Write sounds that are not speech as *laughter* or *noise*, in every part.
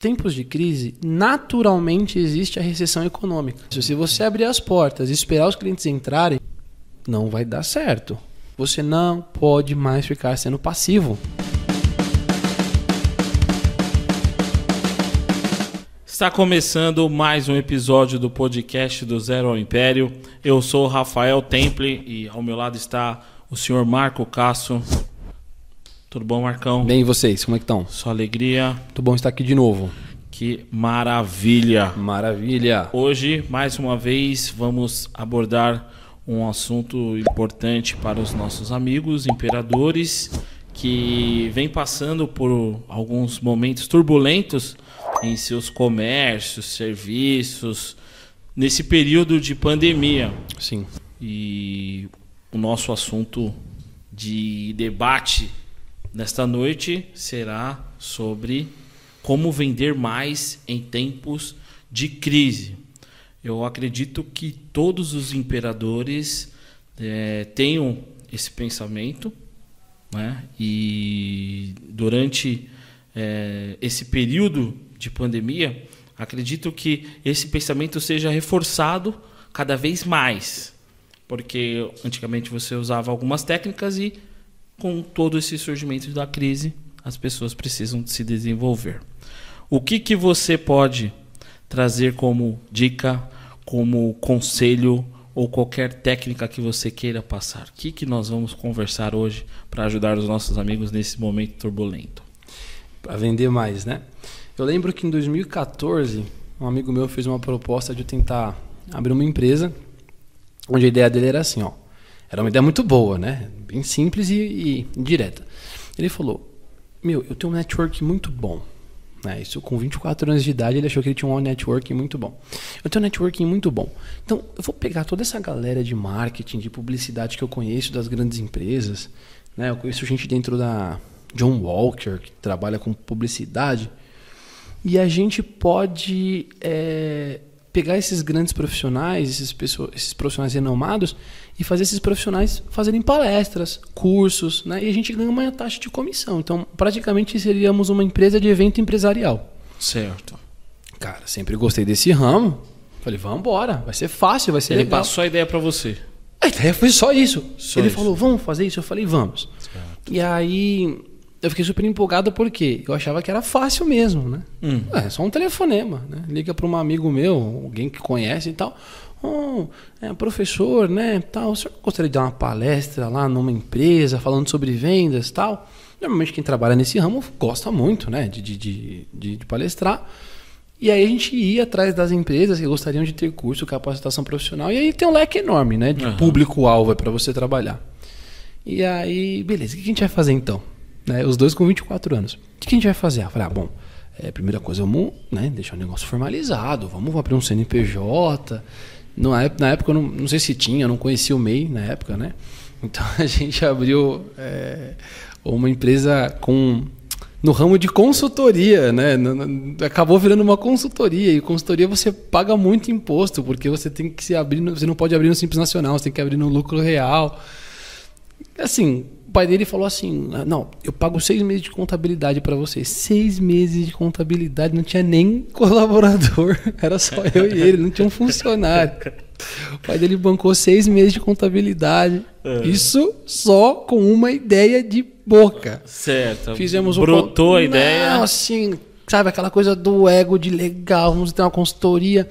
tempos de crise, naturalmente existe a recessão econômica. Se você abrir as portas e esperar os clientes entrarem, não vai dar certo. Você não pode mais ficar sendo passivo. Está começando mais um episódio do podcast do Zero ao Império. Eu sou o Rafael Temple e ao meu lado está o senhor Marco Casso. Tudo bom, Marcão? Bem, e vocês, como é que estão? Sua alegria. Muito bom estar aqui de novo. Que maravilha. Maravilha. Hoje, mais uma vez, vamos abordar um assunto importante para os nossos amigos imperadores que vem passando por alguns momentos turbulentos em seus comércios, serviços, nesse período de pandemia. Sim. E o nosso assunto de debate nesta noite será sobre como vender mais em tempos de crise. Eu acredito que todos os imperadores é, tenham esse pensamento, né? e durante é, esse período de pandemia, acredito que esse pensamento seja reforçado cada vez mais, porque antigamente você usava algumas técnicas e com todo esse surgimento da crise, as pessoas precisam se desenvolver. O que, que você pode trazer como dica, como conselho ou qualquer técnica que você queira passar? O que, que nós vamos conversar hoje para ajudar os nossos amigos nesse momento turbulento? Para vender mais, né? Eu lembro que em 2014, um amigo meu fez uma proposta de tentar abrir uma empresa, onde a ideia dele era assim, ó. Era uma ideia muito boa, né? Bem simples e, e direta. Ele falou: Meu, eu tenho um network muito bom. Né? Isso com 24 anos de idade, ele achou que ele tinha um networking muito bom. Eu tenho um networking muito bom. Então, eu vou pegar toda essa galera de marketing, de publicidade que eu conheço das grandes empresas. Né? Eu conheço gente dentro da John Walker, que trabalha com publicidade. E a gente pode é, pegar esses grandes profissionais, esses, pessoas, esses profissionais renomados, e fazer esses profissionais fazerem palestras, cursos, né? E a gente ganha uma taxa de comissão. Então, praticamente seríamos uma empresa de evento empresarial. Certo. Cara, sempre gostei desse ramo. Falei, vamos embora, vai ser fácil, vai ser Ele legal. passou a ideia para você. A ideia foi só isso. Só Ele isso. falou, vamos fazer isso? Eu falei, vamos. Certo. E aí, eu fiquei super empolgado porque eu achava que era fácil mesmo, né? Hum. É só um telefonema, né? Liga para um amigo meu, alguém que conhece e tal. Oh, é, professor, né? Tal, o senhor gostaria de dar uma palestra lá numa empresa falando sobre vendas e tal? Normalmente quem trabalha nesse ramo gosta muito, né? De, de, de, de, de palestrar. E aí a gente ia atrás das empresas que gostariam de ter curso, capacitação profissional. E aí tem um leque enorme, né? De Aham. público-alvo para você trabalhar. E aí, beleza, o que a gente vai fazer então? Né, os dois com 24 anos. O que a gente vai fazer? Eu falei, ah, bom, é, primeira coisa, vamos né, deixar o negócio formalizado, vamos abrir um CNPJ. Na época, na época eu não, não sei se tinha, eu não conhecia o MEI na época, né? *laughs* Então a gente abriu é, uma empresa com no ramo de consultoria, né? Acabou virando uma consultoria e consultoria você paga muito imposto porque você tem que se abrir, você não pode abrir no Simples Nacional, você tem que abrir no lucro real. Assim, o pai dele falou assim: Não, eu pago seis meses de contabilidade para você. Seis meses de contabilidade, não tinha nem *laughs* colaborador, era só eu e ele, não tinha um funcionário. O pai dele bancou seis meses de contabilidade. É. Isso só com uma ideia de boca. Certo. Fizemos um Brotou con- a ideia. Não, assim, sabe, aquela coisa do ego de legal, vamos ter uma consultoria.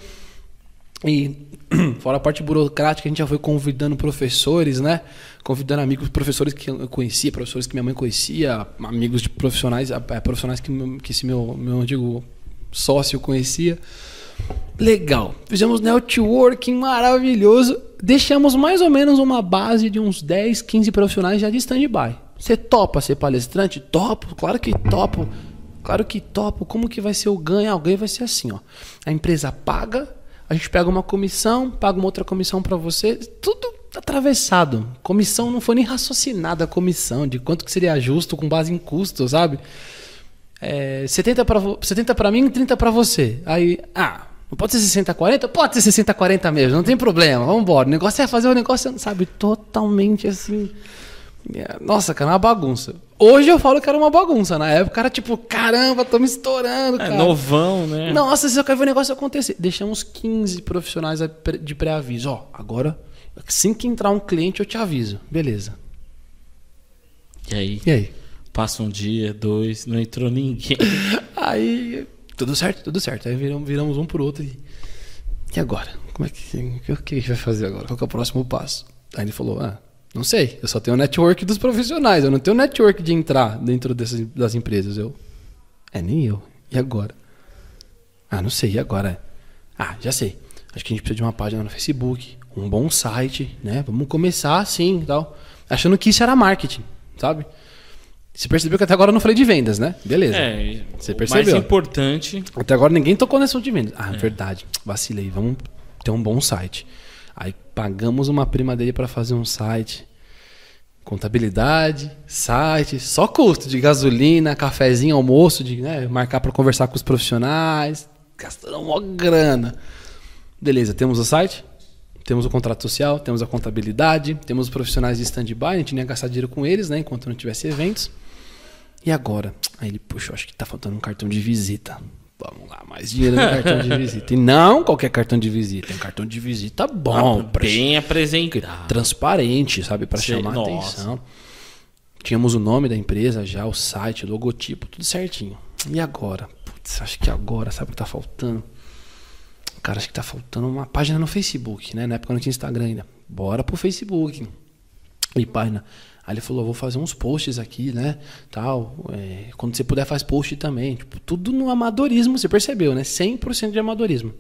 E *clears throat* fora a parte burocrática, a gente já foi convidando professores, né? Convidando amigos, professores que eu conhecia, professores que minha mãe conhecia, amigos de profissionais, eh, profissionais que, que esse meu, meu antigo sócio conhecia. Legal. Fizemos networking maravilhoso. Deixamos mais ou menos uma base de uns 10, 15 profissionais já de stand-by. Você topa ser palestrante? Topo, claro que topo. Claro que topo. Como que vai ser o ganho? Ah, o ganho vai ser assim, ó. A empresa paga, a gente pega uma comissão, paga uma outra comissão para você, tudo atravessado. Comissão não foi nem raciocinada a comissão de quanto que seria justo com base em custo, sabe? É, 70 para 70 para mim e 30 para você. Aí, ah, não pode ser 60 40? Pode ser 60 40 mesmo, não tem problema. Vamos embora. O negócio é fazer o negócio, sabe, totalmente assim É, Nossa, cara, uma bagunça. Hoje eu falo que era uma bagunça. Na época era tipo, caramba, tô me estourando, É cara. novão, né? Nossa, você só quer ver o negócio acontecer. Deixamos 15 profissionais de pré-aviso. Ó, agora, assim que entrar um cliente, eu te aviso. Beleza. E aí? E aí? Passa um dia, dois, não entrou ninguém. *laughs* Aí, tudo certo, tudo certo. Aí viramos, viramos um pro outro e. E agora? Como é que. O que a gente vai fazer agora? Qual é o próximo passo? Aí ele falou: Ah, não sei. Eu só tenho o network dos profissionais. Eu não tenho network de entrar dentro dessas, das empresas. Eu. É, nem eu. E agora? Ah, não sei. E agora? Ah, já sei. Acho que a gente precisa de uma página no Facebook, um bom site, né? Vamos começar assim e tal. Achando que isso era marketing, sabe? Você percebeu que até agora eu não falei de vendas, né? Beleza. É, Você o percebeu? mais importante. Até agora ninguém tocou assunto de vendas. Ah, verdade. Vacilei. Vamos ter um bom site. Aí pagamos uma prima dele para fazer um site. Contabilidade, site, só custo de gasolina, cafezinho, almoço, de né, marcar para conversar com os profissionais. Gastando uma grana. Beleza, temos o site, temos o contrato social, temos a contabilidade, temos os profissionais de stand-by, a gente nem ia gastar dinheiro com eles, né, enquanto não tivesse eventos. E agora? Aí ele, puxa, acho que tá faltando um cartão de visita. Vamos lá, mais dinheiro no cartão de visita. E não qualquer cartão de visita, é um cartão de visita bom, pra- bem apresentado. transparente, sabe, para chamar nossa. atenção. Tínhamos o nome da empresa já, o site, o logotipo, tudo certinho. E agora? Putz, acho que agora, sabe o que tá faltando? Cara, acho que tá faltando uma página no Facebook, né? Na época não tinha Instagram ainda. Bora pro Facebook. E página. Aí ele falou, vou fazer uns posts aqui, né? Tal. é, quando você puder, faz post também. Tipo, tudo no amadorismo, você percebeu, né? 100% de amadorismo.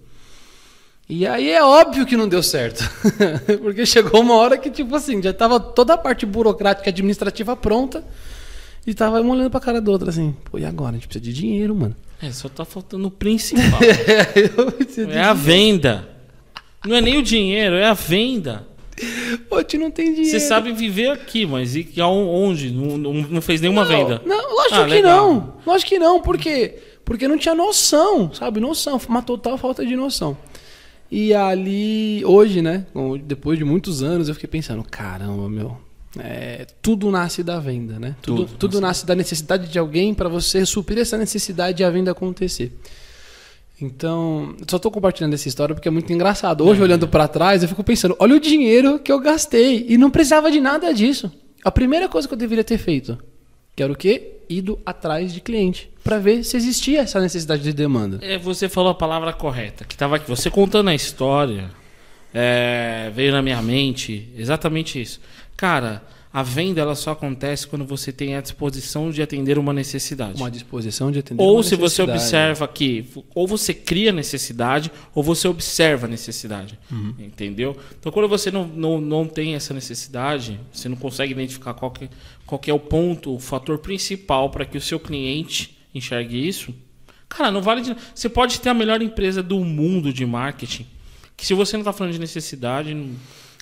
E aí é óbvio que não deu certo. *laughs* Porque chegou uma hora que, tipo assim, já tava toda a parte burocrática administrativa pronta. E tava um olhando pra cara do outro assim, pô, e agora? A gente precisa de dinheiro, mano. É, só tá faltando o principal. *laughs* É a *laughs* venda. Não é nem o dinheiro, é a venda. Pô, a gente não tem dinheiro. Você sabe viver aqui, mas e onde? Não, não, fez nenhuma não, venda. Não, lógico Ah, que legal. não. Lógico que não. Por quê? Porque não tinha noção, sabe? Noção. Uma total falta de noção. E ali, hoje, né? Depois de muitos anos, eu fiquei pensando, caramba, meu. É, tudo nasce da venda, né? Tudo, Tudo tudo nasce da necessidade de alguém para você suprir essa necessidade e a venda acontecer. Então, só tô compartilhando essa história porque é muito engraçado. Hoje, olhando para trás, eu fico pensando: olha o dinheiro que eu gastei e não precisava de nada disso. A primeira coisa que eu deveria ter feito, que era o quê? Ido atrás de cliente para ver se existia essa necessidade de demanda. É, você falou a palavra correta. Que tava aqui. Você contando a história, é, veio na minha mente exatamente isso. Cara, a venda ela só acontece quando você tem a disposição de atender uma necessidade. Uma disposição de atender Ou uma se você necessidade. observa que ou você cria necessidade ou você observa a necessidade. Uhum. Entendeu? Então quando você não, não, não tem essa necessidade, você não consegue identificar qual que, qual que é o ponto, o fator principal para que o seu cliente enxergue isso. Cara, não vale de Você pode ter a melhor empresa do mundo de marketing, que se você não está falando de necessidade, não-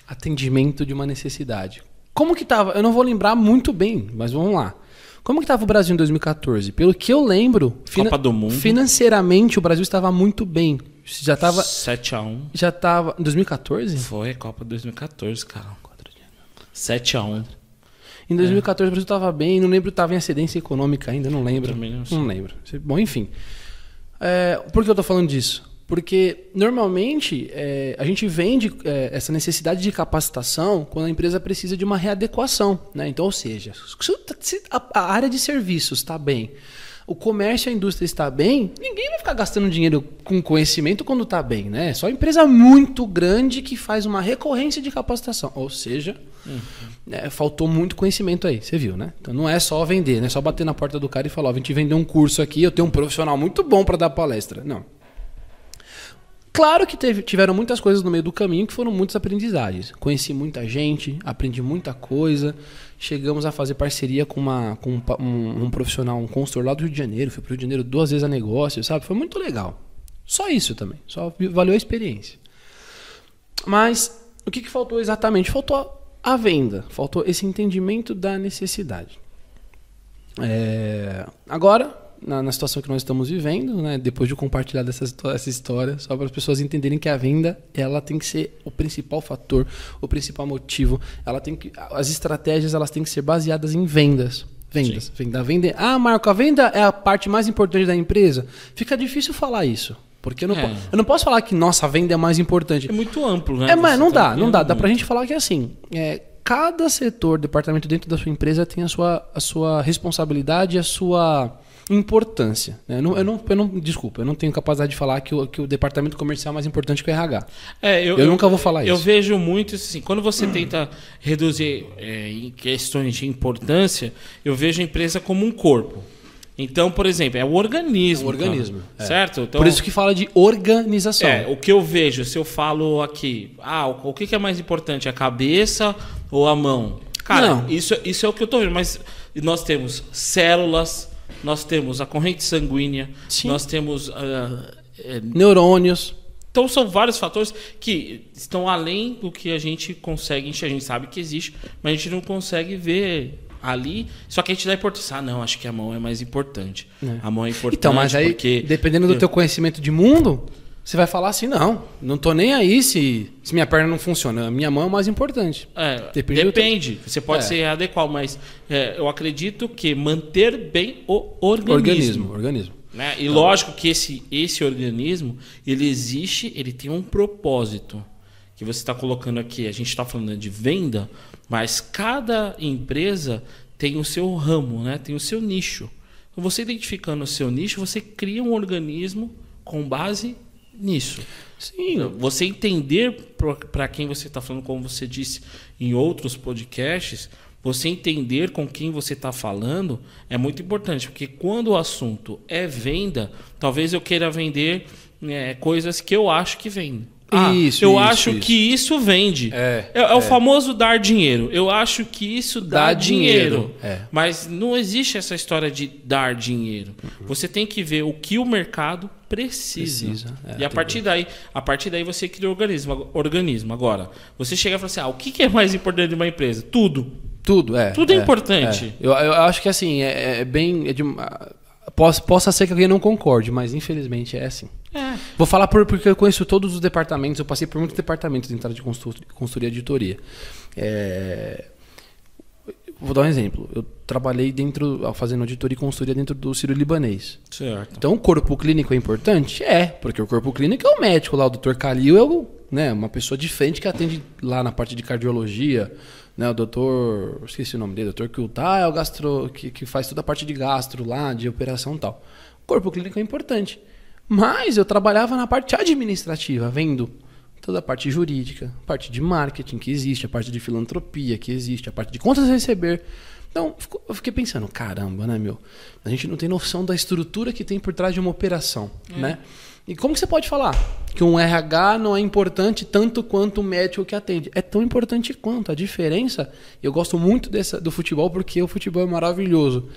atendimento de uma necessidade. Como que tava? Eu não vou lembrar muito bem, mas vamos lá. Como que tava o Brasil em 2014? Pelo que eu lembro, Copa do Mundo. financeiramente o Brasil estava muito bem. Já tava 7 a 1 já tava em 2014? Foi Copa 2014, cara. 7 a 1 Em 2014 o Brasil estava bem, não lembro, estava em ascendência econômica ainda, não lembro. Também não sei. não lembro. Bom, enfim. É, por que eu tô falando disso? Porque normalmente é, a gente vende é, essa necessidade de capacitação quando a empresa precisa de uma readequação. Né? Então, ou seja, se a, área de serviços está bem, o comércio e a indústria está bem, ninguém vai ficar gastando dinheiro com conhecimento quando está bem. Né? Só empresa muito grande que faz uma recorrência de capacitação. Ou seja, é, faltou muito conhecimento aí, você viu, né? Então não é só vender, não é só bater na porta do cara e falar, ó, vim te vender um curso aqui, eu tenho um profissional muito bom para dar palestra. Não. Claro que teve- tiveram muitas coisas no meio do caminho que foram muitas aprendizagens. Conheci muita gente, aprendi muita coisa. Chegamos a fazer parceria com, uma, com um, um- profissional, um consultor lá do Rio de Janeiro. Fui pro Rio de Janeiro duas vezes a negócio, sabe? Foi muito legal. Só isso também. Só valeu a experiência. Mas o que, que faltou exatamente? Faltou a venda, faltou esse entendimento da necessidade. É, agora, na, na situação que nós estamos vivendo, né? Depois de compartilhar dessa essa história, só para as pessoas entenderem que a venda, ela tem que ser o principal fator, o principal motivo. Ela tem que, as estratégias, elas têm que ser baseadas em vendas. Vendas. Venda, vender. Ah, Marco, a venda é a parte mais importante da empresa. Fica difícil falar isso. Porque eu não, É. po- eu não posso falar que nossa a venda é mais importante. É muito amplo, né? É, mas não tá dá, não dá. Dá ampliando pra gente falar que assim, é, cada setor, departamento dentro da sua empresa tem a sua, a sua responsabilidade a sua importância. né? Eu não, eu não, eu não- desculpa, eu não tenho capacidade de falar que o, que o departamento comercial é mais importante que o RH. É, Eu nunca vou falar Eu isso. vejo muito isso assim. Quando você tenta reduzir é, em questões de importância, eu vejo a empresa como um corpo. Então, por exemplo, é o organismo. É um organismo, cara, é. Certo? Então, Por isso que fala de organização. É, o que eu vejo, se eu falo aqui, ah, o o que que é mais importante, a cabeça ou a mão? Cara, Não. isso, isso é o que eu tô vendo, mas nós temos células, nós temos a corrente sanguínea, Sim. nós temos. ah, é, Neurônios. então são vários fatores que estão além do que a gente consegue enxergar. A gente sabe que existe, mas a gente não consegue ver ali. Só que a gente dá importância. Ah, não, acho que a mão é mais importante. A mão é importante Então, mas aí, porque dependendo do teu conhecimento de mundo, você vai falar assim, não, não tô nem aí se, se minha perna não funciona. A minha mão é o mais importante. É, Depende depende. Você pode É. ser adequado, mas é, eu acredito que manter bem o organismo. Organismo, organismo. né? E lógico que esse, esse organismo, ele existe, ele tem um propósito. Que você está colocando aqui, a gente está falando de venda, mas cada empresa tem o seu ramo, né? tem o seu nicho. Então, você identificando o seu nicho, você cria um organismo com base nisso. Sim, Você entender para quem você está falando, como você disse em outros podcasts, você entender com quem você está falando é muito importante, porque quando o assunto é venda, talvez eu queira vender é, coisas que eu acho que Ah, Isso, eu isso, acho isso. que isso vende. É, é, o famoso dar dinheiro. Eu acho que isso dá, Dá dinheiro. dinheiro, é. Mas não existe essa história de dar dinheiro. Você tem que ver o que o mercado precisa. Precisa, é, e a partir daí, a partir daí você cria o organismo, organismo. Agora, você chega e fala assim: "Ah, o que é mais importante de uma empresa?" Tudo. Tudo, é. Tudo é importante. é. Eu, eu acho que assim, é, é bem. é de- ah, possa, ser que alguém não concorde, mas infelizmente é assim. É. Vou falar por, porque eu conheço todos os departamentos, eu passei por muitos departamentos dentro de consultoria, consultoria e auditoria. É, Vou dar um exemplo. Eu trabalhei dentro, fazendo auditoria e consultoria dentro do Ciro Libanês. Certo. Então, o corpo clínico é importante? É, porque o corpo clínico é o médico lá, o Dr. Calil é o, né, uma pessoa de frente que atende lá na parte de cardiologia, né, o doutor, esqueci o nome dele, doutor Kiltar é o gastro, que, que faz toda a parte de gastro lá, de operação e tal. O corpo clínico é importante. Mas eu trabalhava na parte administrativa, vendo toda a parte jurídica, a parte de marketing que existe, a parte de filantropia que existe, a parte de contas a receber. Então, eu fiquei pensando, caramba, né, meu? A gente não tem noção da estrutura que tem por trás de uma operação, né? E como que você pode falar que um RH não é importante tanto quanto o médico que atende? É tão importante quanto. A diferença, eu gosto muito dessa, do futebol porque o futebol é maravilhoso.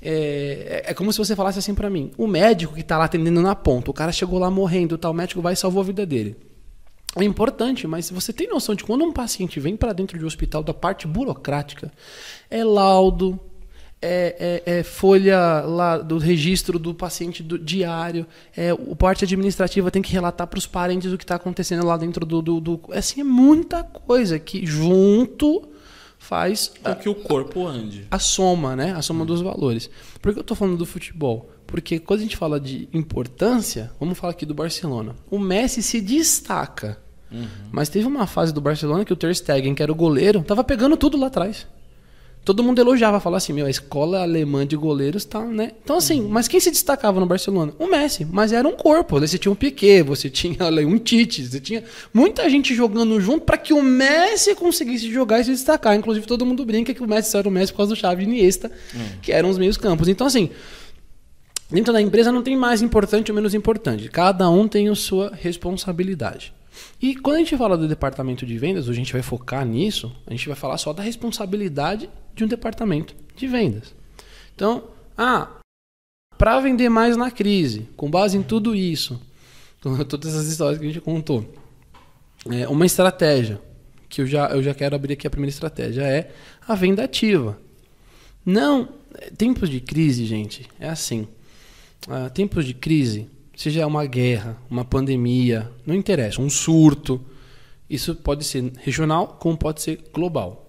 É, é- é como se você falasse assim pra mim: o médico que tá lá atendendo na ponta, o cara chegou lá morrendo, tal, o médico vai e salvou a vida dele. É importante, mas você tem noção de quando um paciente vem para dentro de um hospital da parte burocrática, é laudo, é, é- é folha lá do registro do paciente do diário, é o parte administrativa tem que relatar para os parentes o que está acontecendo lá dentro do, do, do- assim é muita coisa que junto faz Com que o corpo ande. a soma, né? A soma dos valores. Por que eu tô falando do futebol? Porque quando a gente fala de importância, vamos falar aqui do Barcelona. O Messi se destaca. Mas teve uma fase do Barcelona que o Ter Stegen, que era o goleiro, tava pegando tudo lá atrás. Todo mundo elogiava, falava assim, meu, a escola alemã de goleiros tá, né? Então assim, mas quem se destacava no Barcelona? O Messi, mas era um corpo. Você tinha um Piquet, você tinha *laughs* um Tite, você tinha muita gente jogando junto para que o Messi conseguisse jogar e se destacar. Inclusive todo mundo brinca que o Messi só era o Messi por causa do Xavi e Iniesta, que eram os meios campos. Então assim, dentro da empresa não tem mais importante ou menos importante. Cada um tem a sua responsabilidade. E quando a gente fala do departamento de vendas, hoje a gente vai focar nisso, a gente vai falar só da responsabilidade de um departamento de vendas. Então, ah, para vender mais na crise, com base em tudo isso, *laughs* todas essas histórias que a gente contou, é, uma estratégia, que eu já, eu já quero abrir aqui a primeira estratégia, é a venda ativa. Não, tempos de crise, gente, é assim. ah, tempos de crise, seja uma guerra, uma pandemia, não interessa, um surto, isso pode ser regional como pode ser global.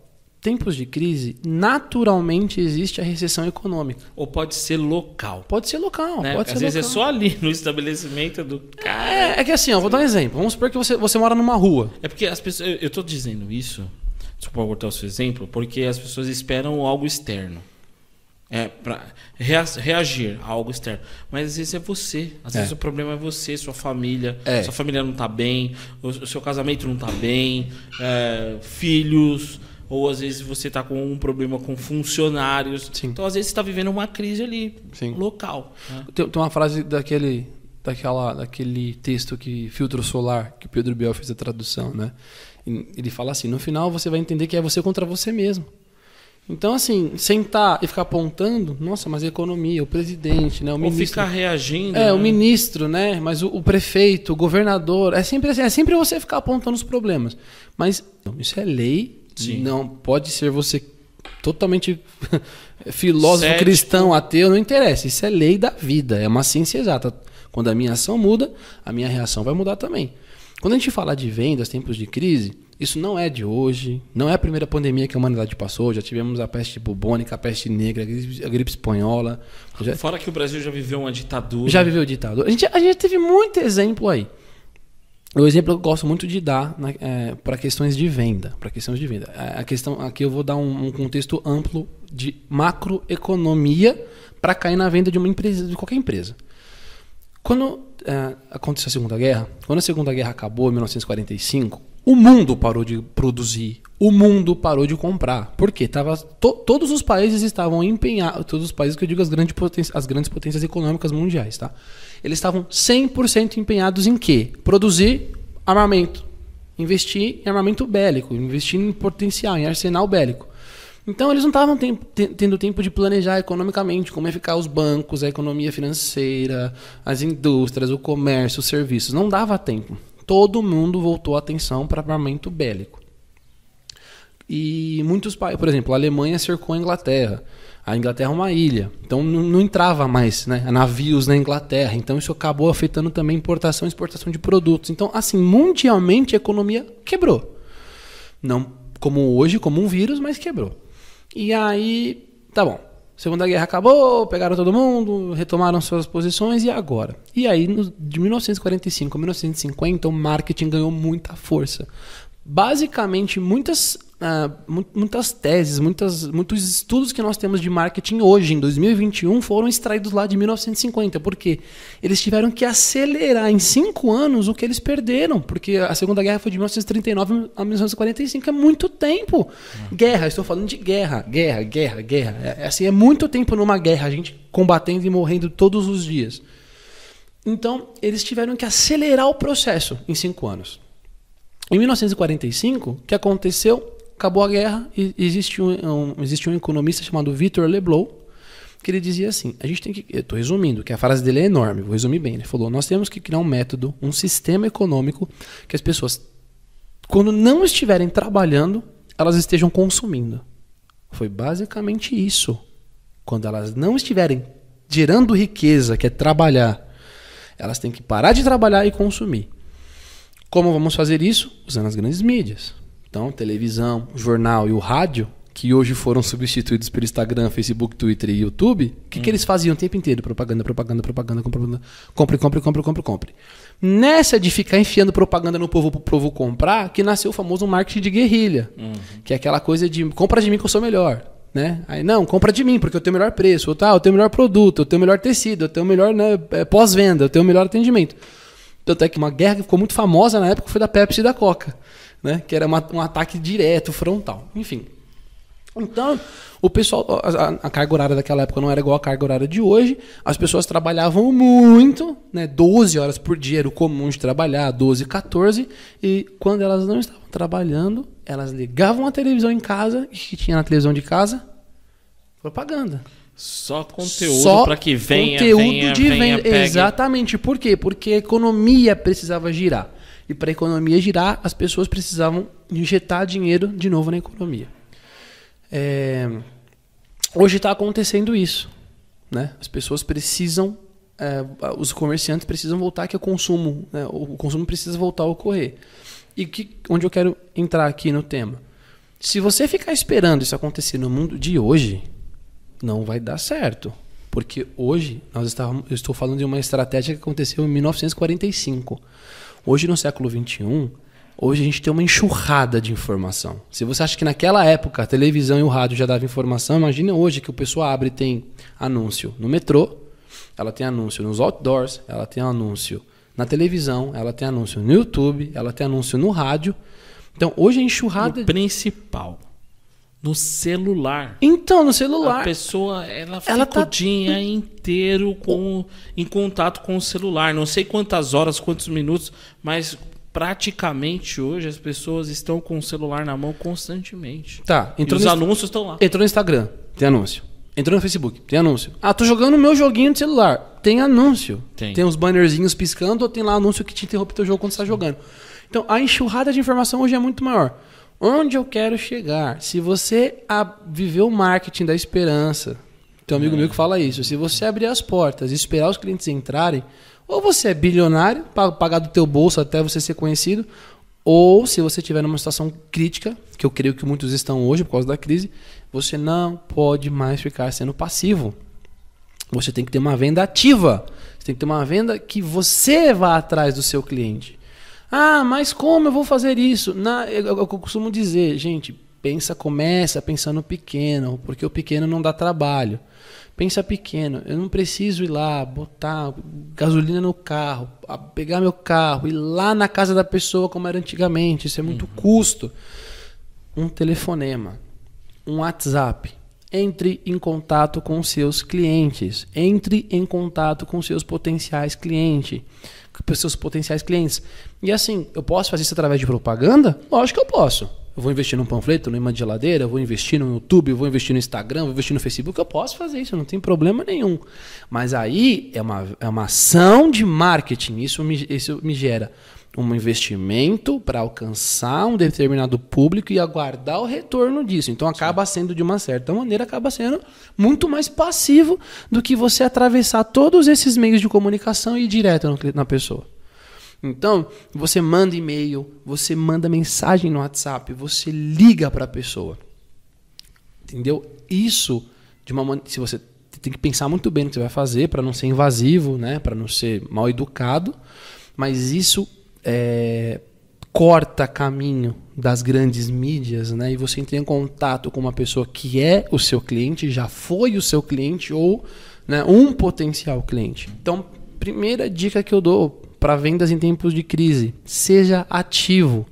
Tempos de crise, naturalmente existe a recessão econômica. Ou pode ser local. Pode ser local, né? pode Às ser vezes local. é só ali no estabelecimento do cara. É, é que assim, ó, vou dar um exemplo. Vamos supor que você, você mora numa rua. É porque as pessoas. Eu, tô dizendo isso, desculpa voltar ao seu exemplo, porque as pessoas esperam algo externo. É, pra rea- reagir a algo externo. Mas às vezes é você. Às É. vezes o problema é você, sua família. É. Sua família não tá bem, o, o seu casamento não tá bem, é, filhos. Ou às vezes você tá com um problema com funcionários. Sim. Então, às vezes, você tá vivendo uma crise ali, Sim. local. né? Tem, tem uma frase daquele, daquela, daquele texto que Filtro Solar, que o Pedro Biel fez a tradução, né? Ele fala assim: no final você vai entender que é você contra você mesmo. Então, assim, sentar e ficar apontando, nossa, mas a economia, o presidente, né? O Ou ministro. ficar reagindo. É, né? o ministro, né? Mas o, o prefeito, o governador, é sempre assim, é sempre você ficar apontando os problemas. Mas isso é lei, Sim. não pode ser você totalmente *laughs* filósofo, Cético. cristão, ateu, não interessa. Isso é lei da vida, é uma ciência exata. Quando a minha ação muda, a minha reação vai mudar também. Quando a gente fala de vendas, tempos de crise, isso não é de hoje, não é a primeira pandemia que a humanidade passou, já tivemos a peste bubônica, a peste negra, a gripe, a gripe espanhola. Já, Fora que o Brasil já viveu uma ditadura. já viveu ditador. A gente, a gente teve muito exemplo aí. O exemplo que eu gosto muito de dar para questões de venda. Para questões de venda. É, A questão, aqui eu vou dar um, um contexto amplo de macroeconomia para cair na venda de uma empresa, de qualquer empresa. Quando é, aconteceu a Segunda Guerra, quando a Segunda Guerra acabou em 1945, o mundo parou de produzir, o mundo parou de comprar. Por quê? Tava, to- todos os países estavam empenhados, todos os países que eu digo as grandes, potências, as grandes potências econômicas mundiais, tá? Eles estavam 100% empenhados em quê? Produzir armamento, investir em armamento bélico, investir em potencial, em arsenal bélico. Então eles não estavam te- tendo tempo de planejar economicamente como ia ficar os bancos, a economia financeira, as indústrias, o comércio, os serviços. Não dava tempo. Todo mundo voltou a atenção para armamento bélico. E muitos países, por exemplo, a Alemanha cercou a Inglaterra. A Inglaterra é uma ilha, então não, não entrava mais né, navios na Inglaterra. Então isso acabou afetando também importação e exportação de produtos. Então, assim, mundialmente a economia quebrou. Não como hoje, como um vírus, mas quebrou. E aí, tá bom. Segunda Guerra acabou, pegaram todo mundo, retomaram suas posições e agora? E aí, de 1945 a 1950, o marketing ganhou muita força. Basicamente, muitas, ah, mu- muitas teses, muitas, muitos estudos que nós temos de marketing hoje, em 2021, foram extraídos lá de 1950. Por quê? Eles tiveram que acelerar em cinco anos o que eles perderam, porque a Segunda Guerra foi de 1939 a 1945, é muito tempo. Guerra, estou falando de guerra, guerra, guerra, guerra. É, é assim, é muito tempo numa guerra, a gente combatendo e morrendo todos os dias. Então, eles tiveram que acelerar o processo em cinco anos. Em 1945, o que aconteceu? Acabou a guerra e existe um, um, existe um economista chamado Victor Leblanc que ele dizia assim: a gente tem que. Eu estou resumindo, que a frase dele é enorme, vou resumir bem. Ele falou: nós temos que criar um método, um sistema econômico que as pessoas, quando não estiverem trabalhando, elas estejam consumindo. Foi basicamente isso. Quando elas não estiverem gerando riqueza, que é trabalhar, elas têm que parar de trabalhar e consumir. Como vamos fazer isso? Usando as grandes mídias. Então, televisão, jornal e o rádio, que hoje foram substituídos pelo Instagram, Facebook, Twitter e YouTube, o que, que eles faziam o tempo inteiro? Propaganda, propaganda, propaganda, propaganda. Compre, compre, compre, compre, compre. Nessa de ficar enfiando propaganda no povo pro povo comprar, que nasceu o famoso marketing de guerrilha. Que é aquela coisa de compra de mim que eu sou melhor. Né? Aí, não, compra de mim, porque eu tenho o melhor preço, ou tá, eu tenho o melhor produto, eu tenho o melhor tecido, eu tenho o melhor né, eh, pós-venda, eu tenho o melhor atendimento. Tanto é que uma guerra que ficou muito famosa na época foi da Pepsi e da Coca, né? Que era uma- um ataque direto, frontal. Enfim. Então, o pessoal, a, a- carga horária daquela época não era igual a carga horária de hoje. As pessoas trabalhavam muito, né? 12 horas por dia era o comum de trabalhar, 12, 14. E quando elas não estavam trabalhando, elas ligavam a televisão em casa. E o que tinha na televisão de casa? Propaganda. Só conteúdo para que venha, conteúdo venha, de venha, venda. pegue. Exatamente. Por quê? Porque a economia precisava girar. E para a economia girar, as pessoas precisavam injetar dinheiro de novo na economia. É, Hoje está acontecendo isso. Né? As pessoas precisam é, os comerciantes precisam voltar que o consumo, né, o consumo precisa voltar a ocorrer. E que, onde eu quero entrar aqui no tema? Se você ficar esperando isso acontecer no mundo de hoje, não vai dar certo. Porque hoje, nós estávamos, eu estou falando de uma estratégia que aconteceu em 1945. Hoje, no século XXI, hoje a gente tem uma enxurrada de informação. Se você acha que naquela época a televisão e o rádio já davam informação, imagine hoje que o pessoal abre e tem anúncio no metrô, ela tem anúncio nos outdoors, ela tem anúncio na televisão, ela tem anúncio no YouTube, ela tem anúncio no rádio. Então, hoje a enxurrada. O principal. No celular. Então, no celular. A pessoa, ela fica Ela tá- o dia *laughs* inteiro com, em contato com o celular. Não sei quantas horas, quantos minutos, mas praticamente hoje as pessoas estão com o celular na mão constantemente. Tá, E entrou os no, anúncios estão lá. entrou no Instagram, tem anúncio. Entrou no Facebook, tem anúncio. Ah, tô jogando meu joguinho de celular, tem anúncio. Tem. uns bannerzinhos piscando ou tem lá anúncio que te interrompe teu jogo quando você tá jogando. Então, a enxurrada de informação hoje é muito maior. Onde eu quero chegar? Se você viver o marketing da esperança, tem um amigo meu que fala isso. Se você abrir as portas e esperar os clientes entrarem, ou você é bilionário, pa- pagar do teu bolso até você ser conhecido, ou se você estiver numa situação crítica, que eu creio que muitos estão hoje por causa da crise, você não pode mais ficar sendo passivo. Você tem que ter uma venda ativa. Você tem que ter uma venda que você vá atrás do seu cliente. Ah, mas como eu vou fazer isso? Na, eu, eu- eu costumo dizer, gente, pensa, começa pensando pequeno, porque o pequeno não dá trabalho. Pensa pequeno, eu não preciso ir lá, botar gasolina no carro, pegar meu carro, ir lá na casa da pessoa como era antigamente, isso é muito custo. Um telefonema, um WhatsApp. Entre em contato com seus clientes. Entre em contato com seus potenciais clientes. Com seus potenciais clientes. E assim, eu posso fazer isso através de propaganda? Lógico que eu posso. Eu vou investir num panfleto, numa de geladeira, eu vou investir no YouTube, eu vou investir no Instagram, vou investir no Facebook. Eu posso fazer isso, não tem problema nenhum. Mas aí é uma, é uma ação de marketing. Isso me, isso me gera um investimento para alcançar um determinado público e aguardar o retorno disso. Então acaba sendo, de uma certa maneira, acaba sendo muito mais passivo do que você atravessar todos esses meios de comunicação e ir direto no na pessoa. Então, você manda e-mail, você manda mensagem no WhatsApp, você liga para a pessoa. Entendeu? Isso de uma se você tem que pensar muito bem no que você vai fazer para não ser invasivo, né, para não ser mal educado, mas isso é, corta caminho das grandes mídias, né, e você entra em contato com uma pessoa que é o seu cliente, já foi o seu cliente ou né, um potencial cliente. Então, primeira dica que eu dou para vendas em tempos de crise: seja ativo.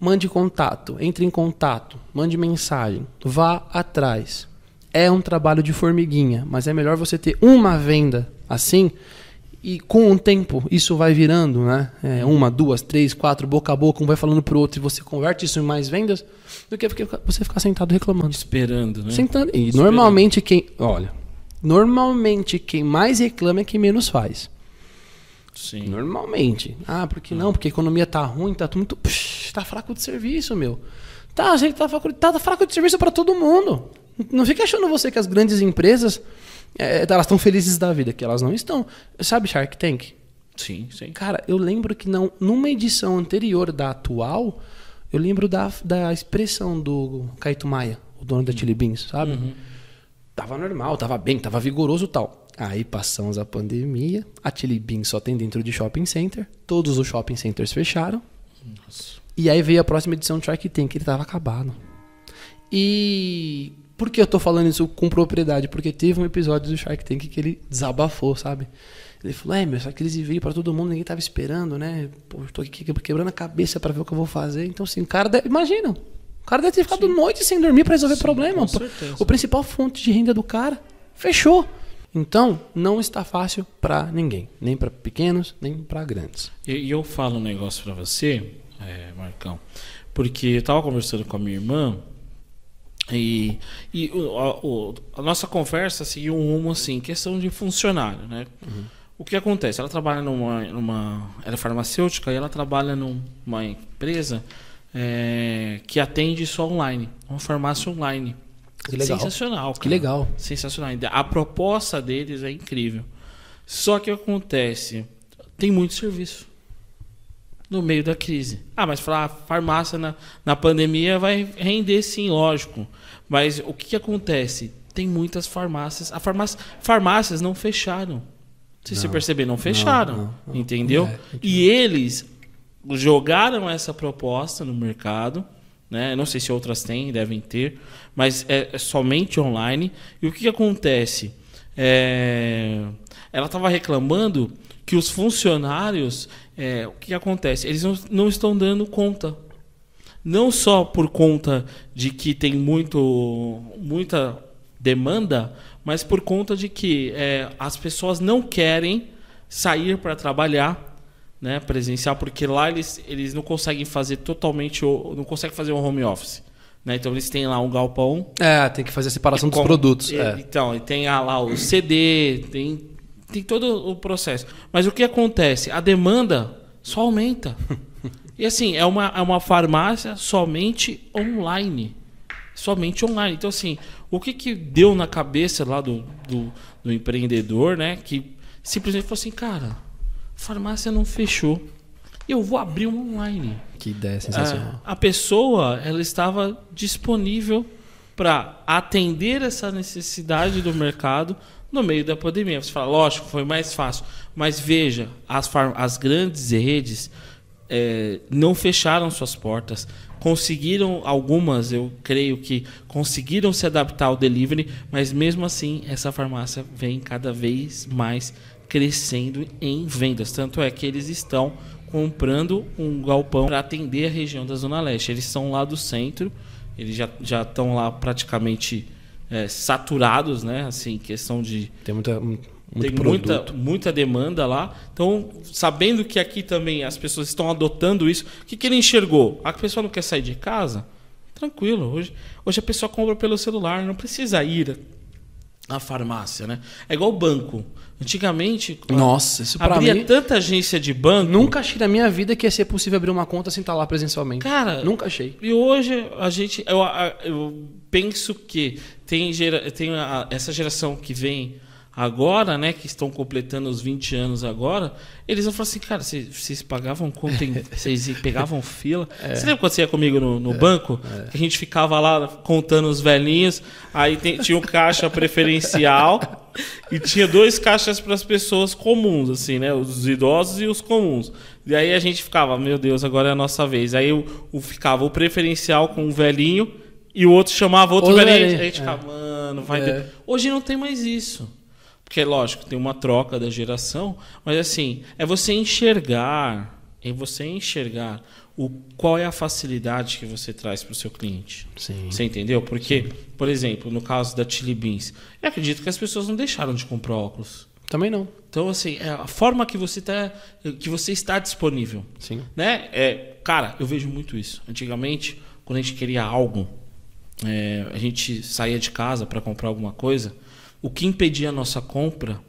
Mande contato, entre em contato, mande mensagem, vá atrás. É um trabalho de formiguinha, mas é melhor você ter uma venda assim e com o tempo isso vai virando, né? É, uma, duas, três, quatro, boca a boca, um vai falando pro outro e você converte isso em mais vendas do que você ficar sentado reclamando. Esperando, né? Sentando. E normalmente quem. Olha, normalmente quem mais reclama é quem menos faz. Sim. Normalmente. Ah, porque não? Porque a economia tá ruim, tá muito. Psh, tá fraco de serviço, meu. Tá, gente, tá fraco, tá fraco de serviço para todo mundo. Não fica achando você que as grandes empresas é, elas estão felizes da vida, que elas não estão. Sabe Shark Tank? Sim, sim. Cara, eu lembro que não, numa edição anterior da atual, eu lembro da, da expressão do Caíto Maia, o dono da Chili Beans, sabe? Tava normal, tava bem, tava vigoroso e tal. Aí passamos a pandemia, a Chili Beans só tem dentro de shopping center, todos os shopping centers fecharam. Nossa. E aí veio a próxima edição do Shark Tank, ele tava acabado. E por que eu tô falando isso com propriedade? Porque teve um episódio do Shark Tank que ele desabafou, sabe? Ele falou: É, meu, essa crise veio pra todo mundo, ninguém tava esperando, né? Pô, eu tô aqui quebrando a cabeça pra ver o que eu vou fazer. Então, assim, o cara deve, imagina, o cara deve ter ficado noite sem dormir pra resolver Sim, problema. com certeza. O principal fonte de renda do cara fechou. Então, não está fácil pra ninguém, nem pra pequenos, nem pra grandes. E, e eu falo um negócio pra você, é, Marcão, porque eu tava conversando com a minha irmã e, e o- a, o- a nossa conversa seguiu um rumo assim, questão de funcionário, né? O que acontece? Ela trabalha numa, numa. Ela é farmacêutica e ela trabalha numa empresa é, que atende só online, uma farmácia online. Que legal. Sensacional. Que cara. legal. Sensacional. A proposta deles é incrível. Só que acontece, tem muito serviço no meio da crise. Ah, mas falar farmácia na, na pandemia vai render sim, lógico. Mas o que, que acontece? Tem muitas farmácias. A farmácia, farmácias não fecharam. Se você perceber, não fecharam. não, não. entendeu? É, e eles jogaram essa proposta no mercado. Né? Não sei se outras têm, devem ter, mas é, é somente online. E o que, que acontece? É, ela estava reclamando que os funcionários, é, o que, que acontece? Eles não, não estão dando conta. Não só por conta de que tem muito, muita demanda, mas por conta de que é, as pessoas não querem sair para trabalhar né, presencial, porque lá eles, eles não conseguem fazer totalmente, não conseguem fazer um home office. Né? Então eles têm lá um galpão. É, tem que fazer a separação dos com- produtos. e- é. Então, e tem ah, lá o CD, tem, tem todo o processo. Mas o que acontece? A demanda só aumenta. *laughs* e assim, é uma, é uma farmácia somente online. Somente online. Então, assim, o que, que deu na cabeça lá do, do, do empreendedor, né? Que simplesmente falou assim, cara, farmácia não fechou. Eu vou abrir um online. Que ideia sensacional. A, a pessoa ela estava disponível para atender essa necessidade do mercado no meio da pandemia. Você fala, lógico, foi mais fácil. Mas veja, as, as grandes redes eh, não fecharam suas portas. Conseguiram, algumas, eu creio que conseguiram se adaptar ao delivery, mas mesmo assim, essa farmácia vem cada vez mais crescendo em vendas. Tanto é que eles estão comprando um galpão para atender a região da Zona Leste. Eles são lá do centro, eles já, já estão lá praticamente eh, saturados, né? Assim, questão de Tem muita, muito tem produto. muita, muita demanda lá. Então, sabendo que aqui também as pessoas estão adotando isso, o que, que ele enxergou? A pessoa não quer sair de casa? Tranquilo. Hoje, hoje a pessoa compra pelo celular, não precisa ir à farmácia, né? É igual o banco. Antigamente, Nossa, isso pra abria mim... tanta agência de banco. Nunca achei na minha vida que ia ser possível abrir uma conta sem estar lá presencialmente. Cara, Nunca achei. E hoje a gente. Eu, eu penso que tem, gera, tem a- essa geração que vem agora, né? Que estão completando os 20 anos agora, eles vão falar assim, cara, vocês, pagavam conta, *laughs* vocês pegavam fila. Você lembra quando você ia comigo no, no banco? Que a gente ficava lá contando os velhinhos, aí tem- tinha um caixa preferencial e tinha dois caixas para as pessoas comuns, assim, né? Os idosos e os comuns. E aí a gente ficava, meu Deus, agora é a nossa vez. Aí o, o- ficava o preferencial com o velhinho e o outro chamava outro Outro velhinho. velhinho, A gente é. ficava, mano, vai É. ter. Hoje não tem mais isso. Porque, lógico, tem uma troca da geração, mas assim, é você enxergar, é você enxergar o, qual é a facilidade que você traz para o seu cliente. Sim. Você entendeu? Porque, por exemplo, no caso da Chili Beans, eu acredito que as pessoas não deixaram de comprar óculos. Também não. Então, assim, é a forma que você, tá, que você está disponível. Sim. Né? É, cara, eu vejo muito isso. Antigamente, quando a gente queria algo, é, a gente saía de casa para comprar alguma coisa, o que impedia a nossa compra,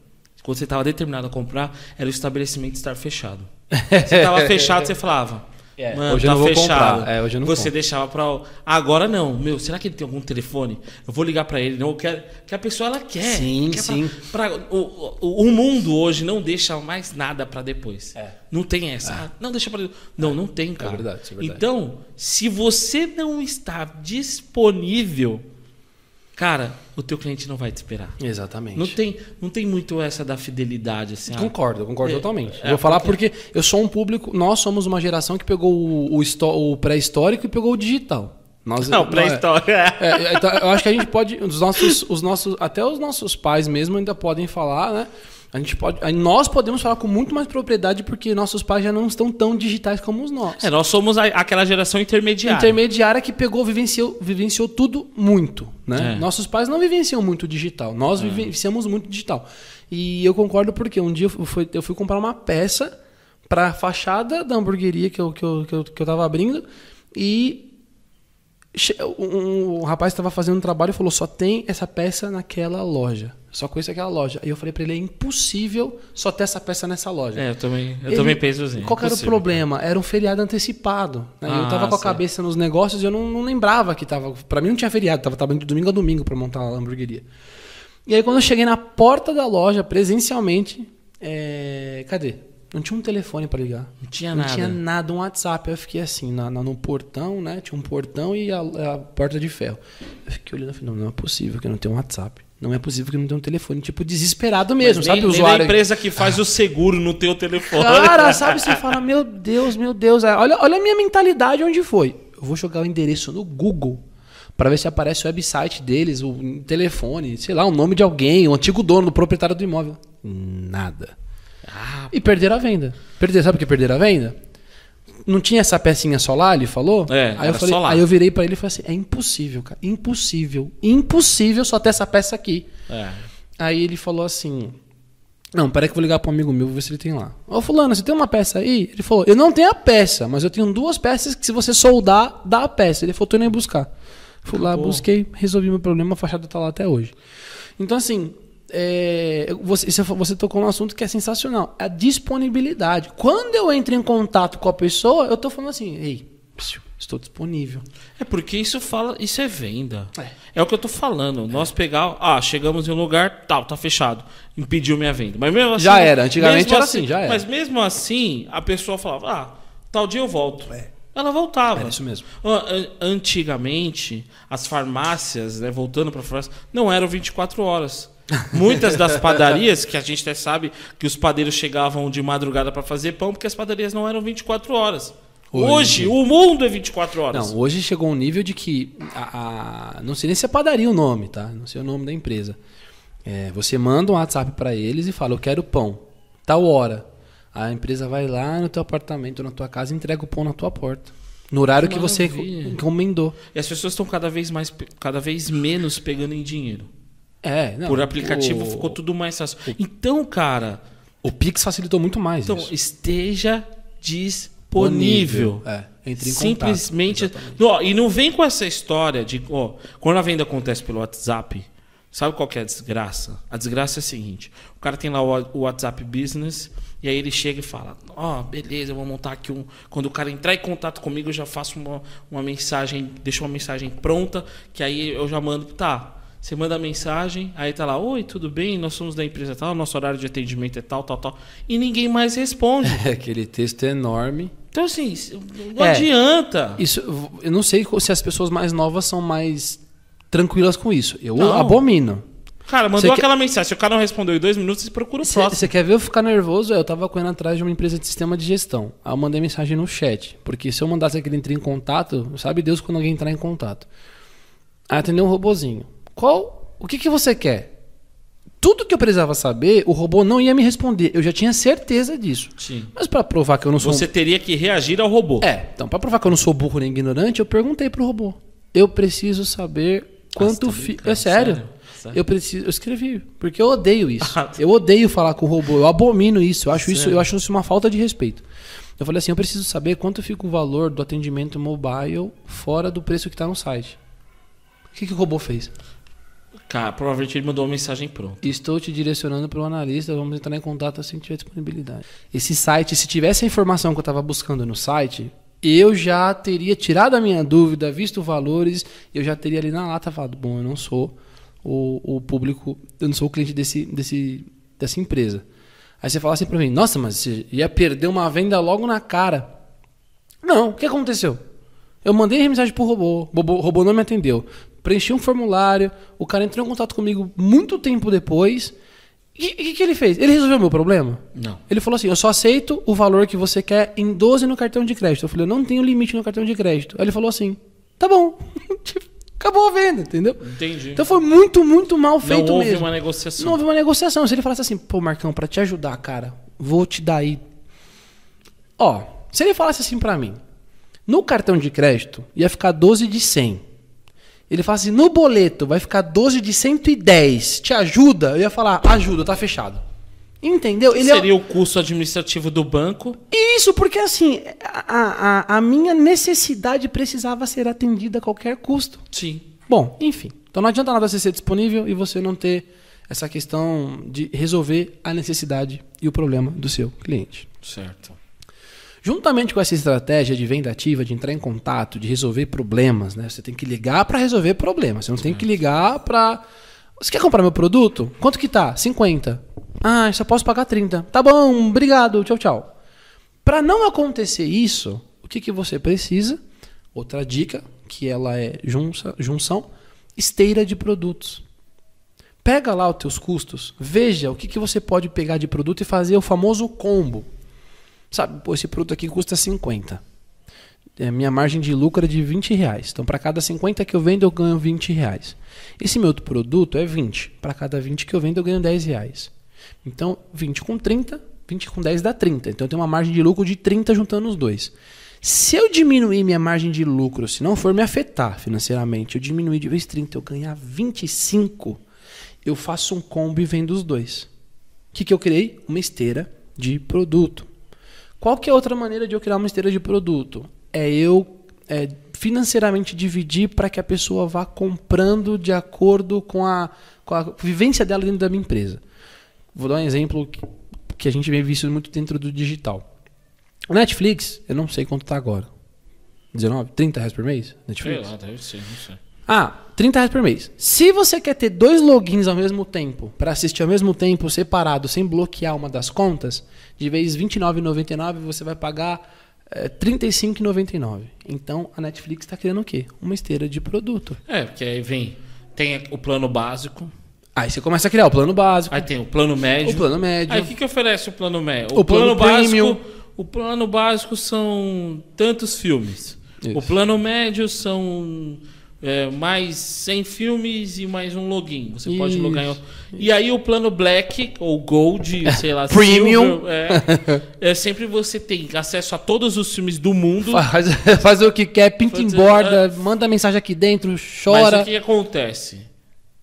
quando você estava determinado a comprar, era o estabelecimento estar fechado. Você estava *laughs* fechado, você falava. É, Mano, hoje eu tá não vou fechado. comprar. É, hoje eu não Você compro. deixava para agora não. Meu, será que ele tem algum telefone? Eu vou ligar para ele. Não, eu quero que a pessoa ela quer. Sim, quer sim. Pra, pra- o, o, o mundo hoje não deixa mais nada para depois. É. Não tem essa. Ah, Não deixa para Não, não tem, cara. verdade, isso é verdade. Então, se você não está disponível, cara, o teu cliente não vai te esperar. Exatamente. Não tem, não tem muito essa da fidelidade assim. ah, Concordo, concordo É, totalmente. é, Vou falar porque eu sou um público, nós somos uma geração que pegou o, o, o pré-histórico e pegou o digital. Nós, Não, pré-história. É, é, então, eu acho que a gente pode, os nossos, os nossos, até os nossos pais mesmo ainda podem falar, né? A gente pode, nós podemos falar com muito mais propriedade porque nossos pais já não estão tão digitais como os nossos. É, nós somos a- aquela geração intermediária. Intermediária que pegou, vivenciou, vivenciou tudo muito, né? É. Nossos pais não vivenciam muito digital, nós vivenciamos muito digital. E eu concordo porque um dia eu fui, eu fui comprar uma peça para fachada da hamburgueria que eu, que eu, que eu, que eu tava abrindo e um, um rapaz estava fazendo um trabalho e falou: só tem essa peça naquela loja. Só conheço aquela loja. Aí eu falei para ele: é impossível só ter essa peça nessa loja. É, eu também, eu Ele- também penso assim. Qual que era o problema? Era um feriado antecipado. né? eu Ah, tava com a certo. cabeça nos negócios e eu não, não lembrava que tava. Pra mim não tinha feriado, tava trabalhando de domingo a domingo pra montar a hamburgueria. E aí quando eu cheguei na porta da loja, presencialmente, é, cadê? Não tinha um telefone pra ligar. Não tinha Não nada. tinha nada, um WhatsApp. Eu fiquei assim, na, na- no portão, né? Tinha um portão e a, a porta de ferro. Eu fiquei olhando e falei, não, não é possível que não tenha um WhatsApp. Não é possível que não tenha um telefone. Tipo, desesperado mesmo, Mas sabe? nem, usuário. da empresa que faz o seguro no teu telefone. Cara, *laughs* sabe? Você fala, meu Deus, meu Deus. é, Olha, olha a minha mentalidade onde foi. Eu vou jogar o endereço no Google para ver se aparece o website deles, o telefone, sei lá, o nome de alguém, o antigo dono, o proprietário do imóvel. Nada. Ah, E perderam a venda. Perder, sabe por que perderam a venda? Não tinha essa pecinha solar, ele falou? É, aí eu falei, aí eu virei para ele e falei assim: "É impossível, cara. Impossível. Impossível só ter essa peça aqui". é. Aí ele falou assim: Não, peraí que eu vou ligar para um amigo meu, vou ver se ele tem lá. Ô, Fulano, você tem uma peça aí? Ele falou: Eu não tenho a peça, mas eu tenho duas peças que se você soldar, dá a peça. Ele falou: Tô indo aí buscar. Fui lá, Acabou. busquei, resolvi meu problema, a fachada tá lá até hoje. Então, assim, é, você, você- tocou num assunto que é sensacional: a disponibilidade. Quando eu entro em contato com a pessoa, eu tô falando assim: Ei, estou disponível. É porque isso fala, isso é venda. É. É, o que eu tô falando. Nós pegar, ah, chegamos em um lugar, tal, tá fechado. Impediu minha venda. Mas mesmo assim, Já era, antigamente era assim, já era. Mas mesmo assim, a pessoa falava, ah, tal dia eu volto. Ela voltava. É isso mesmo. An- Antigamente, as farmácias, né, voltando para farmácia, não eram 24 horas. Muitas das padarias, que a gente até sabe que os padeiros chegavam de madrugada para fazer pão, porque as padarias não eram 24 horas. Hoje- Hoje, o mundo é 24 horas. Não, hoje chegou um nível de que. A, a- não sei nem se é padaria o nome, tá? Não sei o nome da empresa. É, você manda um WhatsApp pra eles e fala: Eu quero pão, tal hora. A empresa vai lá no teu apartamento, na tua casa e entrega o pão na tua porta. No horário que, Que você encomendou. E as pessoas estão cada vez mais, cada vez menos pegando em dinheiro. É, não, Por aplicativo o, ficou tudo mais fácil. Então, cara, O Pix facilitou muito mais. então isso. esteja disponível. É, entre em Simplesmente. contato. Ó, e não vem com essa história de. Ó, quando a venda acontece pelo WhatsApp, sabe qual que é a desgraça? A desgraça é a seguinte: o cara tem lá o, WhatsApp Business. E aí ele chega e fala: Ó, beleza, eu vou montar aqui um. Quando o cara entrar em contato comigo, eu já faço uma, uma mensagem, deixo uma mensagem pronta, que aí eu já mando. Tá. Você manda mensagem, aí tá lá, oi, tudo bem? Nós somos da empresa tal, nosso horário de atendimento é tal, tal, tal. E ninguém mais responde. *laughs* É aquele texto enorme. Então, assim, não É. adianta. Isso, eu não sei se as pessoas mais novas são mais tranquilas com isso. Eu Não. abomino. Cara, mandou Você quer- aquela mensagem. Se o cara não respondeu em dois minutos, você procura o próximo. Você quer ver eu ficar nervoso? Eu tava correndo atrás de uma empresa de sistema de gestão. Aí eu mandei mensagem no chat. Porque se eu mandasse aquele entrar em contato, sabe Deus quando alguém entrar em contato. Aí atendeu um robozinho. Qual? O que, que você quer? Tudo que eu precisava saber, o robô não ia me responder. Eu já tinha certeza disso. Sim. Mas pra provar que eu não sou Você teria que reagir ao robô. É, então, pra provar que eu não sou burro nem ignorante, eu perguntei pro robô. Eu preciso saber quanto tá fi... É sério. Sério? Sério? Eu preciso, eu escrevi, porque eu odeio isso. *laughs* Eu odeio falar com o robô, eu abomino isso, eu acho isso, Sério? eu acho isso uma falta de respeito. Eu falei assim, eu preciso saber quanto fica o valor do atendimento mobile fora do preço que tá no site. O que, que o robô fez? Cara, provavelmente ele mandou uma mensagem pronta. Estou te direcionando para o analista, vamos entrar em contato assim que tiver disponibilidade. Esse site, se tivesse a informação que eu estava buscando no site, eu já teria tirado a minha dúvida, visto valores, eu já teria ali na lata falado, bom, eu não sou o, o público, eu não sou o cliente desse, desse, dessa empresa. Aí você fala assim para mim, nossa, mas você ia perder uma venda logo na cara. Não, o que aconteceu? Eu mandei mensagem pro robô, robô, robô não me atendeu. Preenchi um formulário, o cara entrou em contato comigo muito tempo depois. E o que, que ele fez? Ele resolveu o meu problema? Não. Ele falou assim: eu só aceito o valor que você quer em 12 no cartão de crédito. Eu falei: eu não tenho limite no cartão de crédito. Aí ele falou assim: tá bom. *laughs* Tipo, Acabou a venda, entendeu? Entendi. Então foi muito, muito mal feito não houve mesmo. uma negociação. Não houve uma negociação. Se ele falasse assim, pô, Marcão, pra te ajudar, cara, vou te dar aí. Ó, se ele falasse assim pra mim, no cartão de crédito ia ficar 12 de 100. Ele falasse assim, no boleto vai ficar 12 de 110. Te ajuda? Eu ia falar, ajuda, tá fechado. Entendeu? Ele é- Seria o custo administrativo do banco. Isso, porque assim, a, a, a minha necessidade precisava ser atendida a qualquer custo. Sim. Bom, enfim. Então não adianta nada você ser disponível e você não ter essa questão de resolver a necessidade e o problema do seu cliente. Certo. Juntamente com essa estratégia de venda ativa, de entrar em contato, de resolver problemas, né? Você tem que ligar para resolver problemas. Você não tem que ligar para Você quer comprar meu produto? Quanto que tá? 50. Ah, só posso pagar 30. Tá bom, obrigado, tchau, tchau. Para não acontecer isso, o que, que você precisa? Outra dica, que ela é junça, junção, esteira de produtos. Pega lá os teus custos, veja o que, que você pode pegar de produto e fazer o famoso combo. Sabe, pô, esse produto aqui custa 50. É, minha margem de lucro é de 20 reais. Então, para cada 50 que eu vendo, eu ganho 20 reais. Esse meu outro produto é 20. Para cada 20 que eu vendo, eu ganho 10 reais. Então, 20 com 30, 20 com 10 dá 30. Então, eu tenho uma margem de lucro de 30 juntando os dois. Se eu diminuir minha margem de lucro, se não for me afetar financeiramente, eu diminuir de vez 30, eu ganhar 25, eu faço um combo e vendo os dois. O que, que eu criei? Uma esteira de produto. Qual que é outra maneira de eu criar uma esteira de produto? É eu é, financeiramente dividir para que a pessoa vá comprando de acordo com a, com a vivência dela dentro da minha empresa. Vou dar um exemplo que, que a gente vem visto muito dentro do digital. O Netflix, eu não sei quanto está agora. 19, 30 reais por mês? Netflix? Sei lá, deve ser, não sei. Ah, 30 reais por mês. Se você quer ter dois logins ao mesmo tempo, para assistir ao mesmo tempo, separado, sem bloquear uma das contas, de vez R$ 29,99 você vai pagar é, R$ 35,99. Então a Netflix está criando o quê? Uma esteira de produto. É, porque aí vem. Tem o plano básico, Aí você começa a criar o plano básico, aí tem o plano médio. o plano médio. Aí o que, que oferece o plano médio? O plano premium. básico. O plano básico são tantos filmes. Isso. O plano médio são é, mais 100 filmes e mais um login. Você pode Isso. logar em outro. E aí o plano Black ou Gold, sei lá, *laughs* Premium. Silver, é, é sempre você tem acesso a todos os filmes do mundo. Faz, *laughs* faz o que quer, pinta em Fazer- borda, manda mensagem aqui dentro, Mas chora. o que acontece?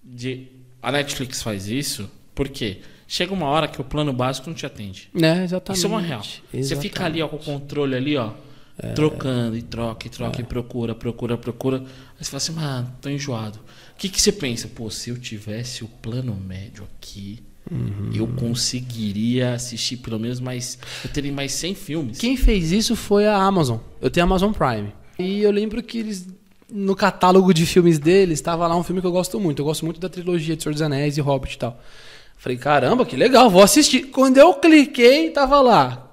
De, a Netflix faz isso porque chega uma hora que o plano básico não te atende. Né, exatamente. Isso é uma real. Você fica ali ó, com o controle ali, ó, É. trocando e troca e troca e procura, procura, procura. Aí você fala assim, mano, tô enjoado. O que, que você pensa? Pô, se eu tivesse o plano médio aqui, Uhum. eu conseguiria assistir pelo menos mais. Eu teria mais 100 filmes. Quem fez isso foi a Amazon. Eu tenho a Amazon Prime. E eu lembro que eles, no catálogo de filmes deles, estava lá um filme que eu gosto muito. Eu gosto muito da trilogia de Senhor dos Anéis e Hobbit e tal. Falei, caramba, que legal, vou assistir. Quando eu cliquei, tava lá.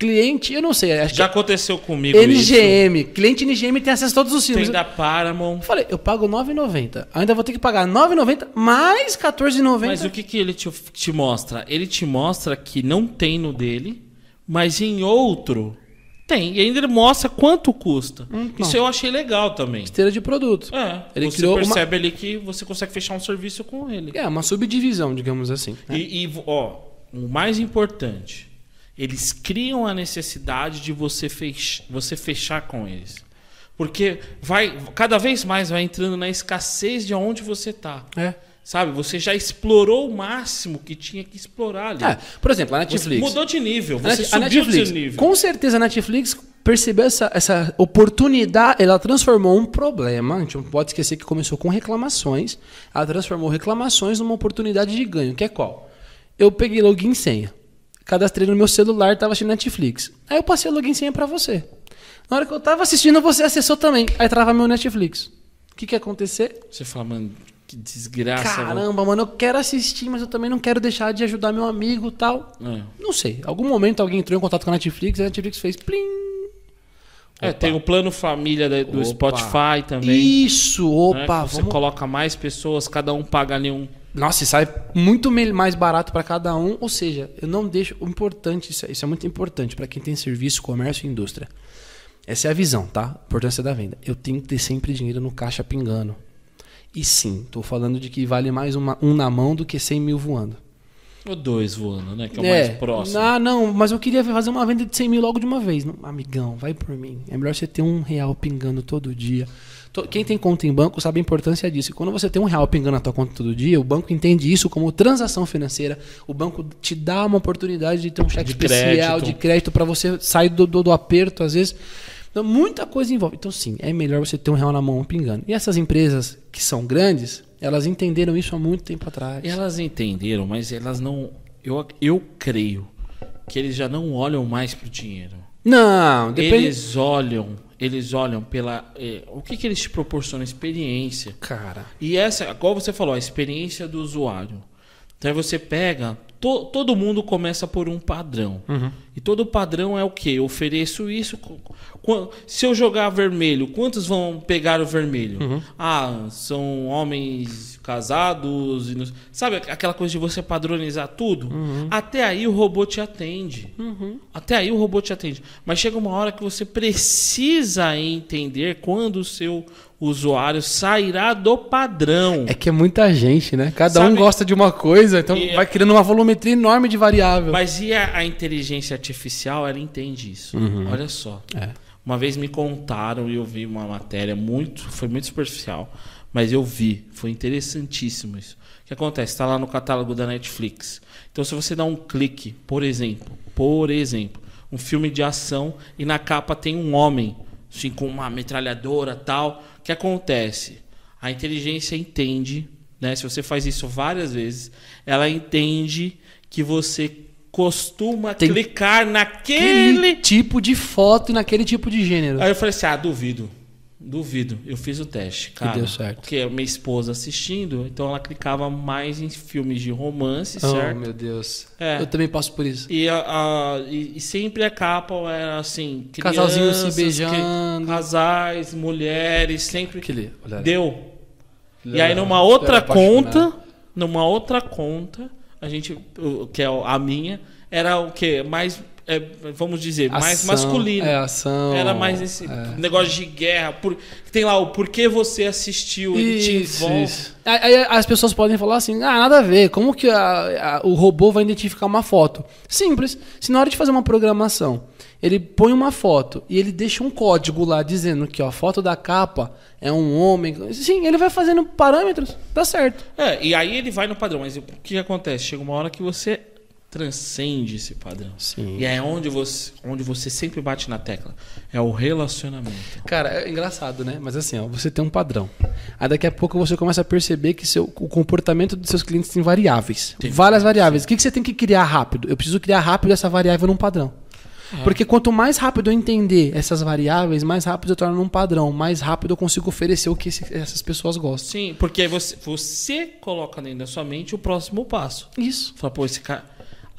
Cliente, eu não sei, acho Já que aconteceu comigo é isso. NGM. Cliente NGM tem acesso a todos os filmes. Tem da Paramount. Eu falei, eu pago R$ 9,90. Ainda vou ter que pagar R$ 9,90 mais R$ 14,90. Mas o que, que ele te, te mostra? Ele te mostra que não tem no dele, mas em outro tem. E ainda ele mostra quanto custa. Então. Isso eu achei legal também. Esteira de produto. É, Ele você criou uma- percebe ali que você consegue fechar um serviço com ele. É, uma subdivisão, digamos assim. né? E, e, ó, o mais importante, eles criam a necessidade de você, fech você fechar com eles. Porque vai cada vez mais vai entrando na escassez de onde você tá. É. Sabe? Você já explorou o máximo que tinha que explorar ali. É, por exemplo, a Você Netflix. mudou de nível, A você Net- a subiu Netflix, seu nível. com certeza a Netflix percebeu essa, essa oportunidade, ela transformou um problema, a gente não pode esquecer que começou com reclamações, ela transformou reclamações numa oportunidade de ganho, que é qual? Eu peguei login e senha, cadastrei no meu celular, estava assistindo Netflix, aí eu passei o login e senha para você. Na hora que eu estava assistindo, você acessou também, aí trava meu Netflix. O que que ia acontecer? Você fala, mano, que desgraça. Caramba, mano, eu quero assistir, mas eu também não quero deixar de ajudar meu amigo tal. É. Não sei. Algum momento alguém entrou em contato com a Netflix e a Netflix fez plim. É, tem o plano família do Opa. Spotify também. Isso, né, opa, que você vamos... coloca mais pessoas, cada um paga ali um. Nossa, e sai muito mais barato para cada um. Ou seja, eu não deixo. O importante, isso é, isso é muito importante para quem tem serviço, comércio e indústria. Essa é a visão, tá? A importância da venda. Eu tenho que ter sempre dinheiro no caixa pingando. E sim, tô falando de que vale mais uma- um na mão do que 100 mil voando. Ou dois voando, né? Que é o mais próximo. Ah, não, mas eu queria fazer uma venda de 100 mil logo de uma vez. Não, amigão, vai por mim. É melhor você ter um real pingando todo dia. Quem tem conta em banco sabe a importância disso. E quando você tem um real pingando na tua conta todo dia, o banco entende isso como transação financeira. O banco te dá uma oportunidade de ter um cheque De especial crédito. de crédito para você sair do, do, do aperto, às vezes. Então, muita coisa envolve. Então, sim, é melhor você ter um real na mão pingando. E essas empresas que são grandes, elas entenderam isso há muito tempo atrás. Elas entenderam, mas elas não. Eu, eu creio que eles já não olham mais pro dinheiro. Não, depende. Eles olham, eles olham pela. eh, o que, que eles te proporcionam? Experiência. Cara. E essa, igual você falou, a experiência do usuário. Então aí você pega to- todo mundo começa por um padrão. Uhum. E todo padrão é o quê? Eu ofereço isso. Se eu jogar vermelho, quantos vão pegar o vermelho? Uhum. Ah, são homens casados. e não- Sabe aquela coisa de você padronizar tudo? Uhum. Até aí o robô te atende. Até aí o robô te atende. Mas chega uma hora que você precisa entender quando o seu usuário sairá do padrão. É que é muita gente, né? Cada um Sabe- gosta de uma coisa, então E- vai criando uma volumetria enorme de variável. Mas e a, a inteligência artificial, ela entende isso. Olha só. É. Uma vez me contaram e eu vi uma matéria muito, foi muito superficial, mas eu vi, foi interessantíssimo isso. O que acontece? Está lá no catálogo da Netflix. Então, se você dá um clique, por exemplo, por exemplo, um filme de ação e na capa tem um homem, assim, com uma metralhadora tal, que acontece? A inteligência entende, né? Se você faz isso várias vezes, ela entende que você costuma Tem- clicar Aquele naquele tipo de foto e naquele tipo de gênero. Aí eu falei assim: ah, duvido. Duvido. Eu fiz o teste, cara. deu certo. Porque minha esposa assistindo, então ela clicava mais em filmes de romance, oh, certo? meu Deus. É. Eu também passo por isso. E, a, a- e, e sempre a capa era assim: Casalzinho se beijando. que- casais, mulheres, sempre. Aquele, olha, Deu. E aí numa outra conta, numa outra conta, a gente, que é a minha, era o que mais, é, vamos dizer, mais Ação, masculino. É, ação. Era mais esse é. negócio de guerra. Por, tem lá o porquê você assistiu, ele te envolve. isso. Aí as pessoas podem falar assim: ah, nada a ver, como que a- a- o robô vai identificar uma foto? Simples. Se na hora de fazer uma programação, ele põe uma foto e ele deixa um código lá dizendo que ó, a foto da capa é um homem. Sim, ele vai fazendo parâmetros, dá certo. É, e aí ele vai no padrão. Mas o que acontece? Chega uma hora que você transcende esse padrão. Sim. E é onde você, onde você sempre bate na tecla. É o relacionamento. Cara, é engraçado, né? Mas assim, ó, você tem um padrão. Aí daqui a pouco você começa a perceber que seu, o comportamento dos seus clientes tem variáveis. Tem várias variáveis. O que, que você tem que criar rápido? Eu preciso criar rápido essa variável num padrão. Porque quanto mais rápido eu entender essas variáveis, mais rápido eu torno num padrão. Mais rápido eu consigo oferecer o que esse- essas pessoas gostam. Sim, porque aí você, você coloca dentro da sua mente o próximo passo. Isso. Fala, pô, esse cara.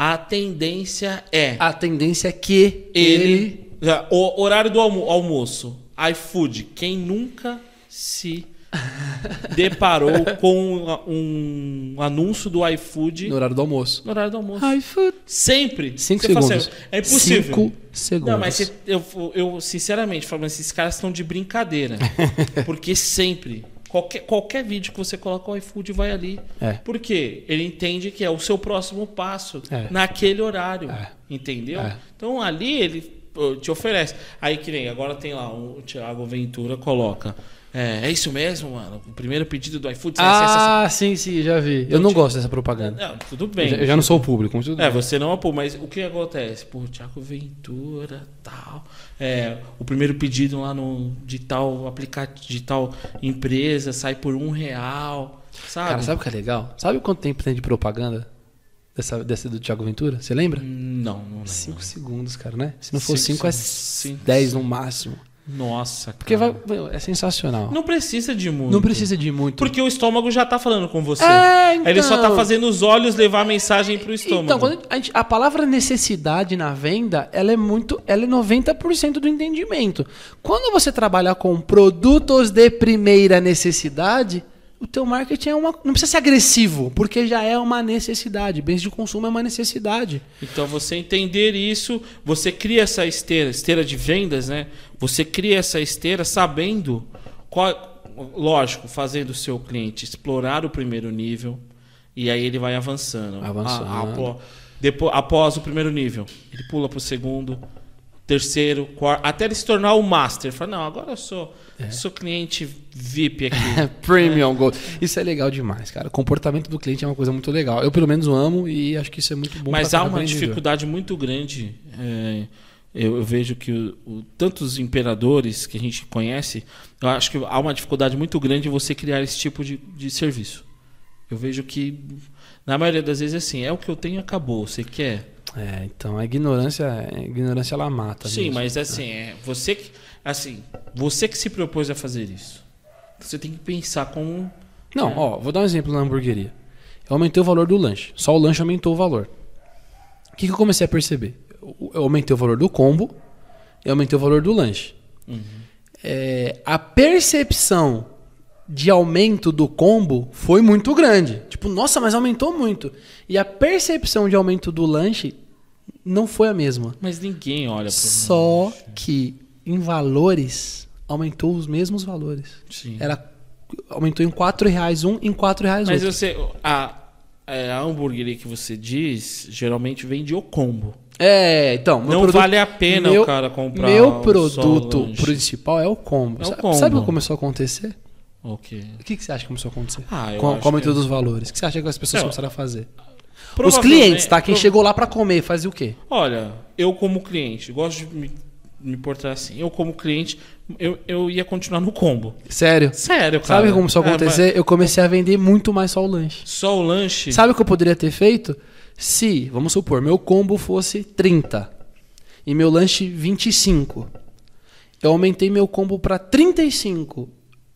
A tendência é. A tendência é que ele, ele. O horário do almo- almoço, iFood. Quem nunca se *laughs* deparou com um anúncio do iFood No horário do almoço. no horário do almoço? iFood. Sempre. Cinco Você segundos. assim, é impossível. Cinco segundos. Não, mas eu, eu sinceramente falo, mas esses caras estão de brincadeira. *laughs* porque sempre. Qualquer, qualquer vídeo que você coloca o iFood vai ali. É. Por quê? Ele entende que é o seu próximo passo É. naquele horário. É. Entendeu? É. Então ali ele te oferece. Aí que nem agora tem lá o Thiago Ventura coloca. É, é isso mesmo, mano. O primeiro pedido do iFood. acessa essa- Ah, sim, sim, já vi. Eu não te- gosto dessa propaganda. Não, tudo Eu bem. já, eu já não sou o público, mas tudo É, bem. você não pô, mas o que acontece? Pô, Thiago Ventura, tal. É, o primeiro pedido lá no, de tal aplicativo, de tal empresa sai por um real. Sabe? Cara, sabe o que é legal? Sabe quanto tempo tem de propaganda dessa, dessa do Thiago Ventura? Você lembra? Não, não lembro. 5 segundos, cara, né? Se não for Cinco 5, é segundos. 10 no máximo. Nossa, Porque cara. vai, é sensacional. Não, Não precisa de muito. precisa de muito. Porque o estômago já tá falando com você. É, Aí Ele só tá então. fazendo os olhos levar a mensagem pro estômago. Então, quando a, gente- a palavra necessidade na venda, ela é muito, ela é 90% do entendimento. Quando você trabalha com produtos de primeira necessidade, o teu marketing é uma, não precisa ser agressivo, porque já é uma necessidade. Bens de consumo é uma necessidade. Então, você entender isso, você cria essa esteira, esteira de vendas, né? Você cria essa esteira sabendo qual, lógico, fazendo o seu cliente explorar o primeiro nível e aí ele vai avançando. Avançando. A- apó- depois, após o primeiro nível, ele pula para o segundo, terceiro, quarto, até ele se tornar o master. Fala, não, agora eu sou, É. sou cliente VIP aqui. *laughs* Premium Gold. Isso é legal demais, cara. O comportamento do cliente é uma coisa muito legal. Eu, pelo menos, amo e acho que isso é muito bom. Mas há uma dificuldade muito grande. é, eu, eu vejo que o, o- tantos imperadores que a gente conhece, eu acho que há uma dificuldade muito grande em você criar esse tipo de, de serviço. Eu vejo que, na maioria das vezes, é assim: é o que eu tenho, acabou. Você quer? É, então a ignorância, a ignorância ela mata. Sim, mesmo. mas assim, é você que, assim, você que se propôs a fazer isso. Você tem que pensar como. Não, É. ó, vou dar um exemplo na hamburgueria. Eu aumentei o valor do lanche. Só o lanche aumentou o valor. O que, que eu comecei a perceber? Eu eu aumentei o valor do combo e aumentei o valor do lanche. É, a percepção de aumento do combo foi muito grande. Tipo, nossa, mas aumentou muito. E a percepção de aumento do lanche não foi a mesma. Mas ninguém olha pro Só que em valores aumentou os mesmos valores. Sim. Era aumentou em 4 reais um, em 4 reais Mas outro. você. A, é, a hamburgueria que você diz geralmente vende o combo. É, então, Não produto- vale a pena meu- o cara comprar Meu produto principal é o combo. É o Sabe, combo. sabe o que começou a acontecer? Ok. O que, que você acha que começou a acontecer? Ah, eu com, o aumento que- dos valores. O que você acha que as pessoas Não. começaram a fazer? Os clientes, tá? Quem prova- chegou lá pra comer, fazia o quê? Olha, eu como cliente, gosto de me, me portar assim. Eu como cliente, eu, eu ia continuar no combo. Sério. Sério, cara. Sabe o que começou a É, acontecer? Eu comecei a vender muito mais só o lanche. mas só o lanche. Sabe o que eu poderia ter feito? Se, vamos supor, meu combo fosse 30 e meu lanche 25. Eu aumentei meu combo pra 35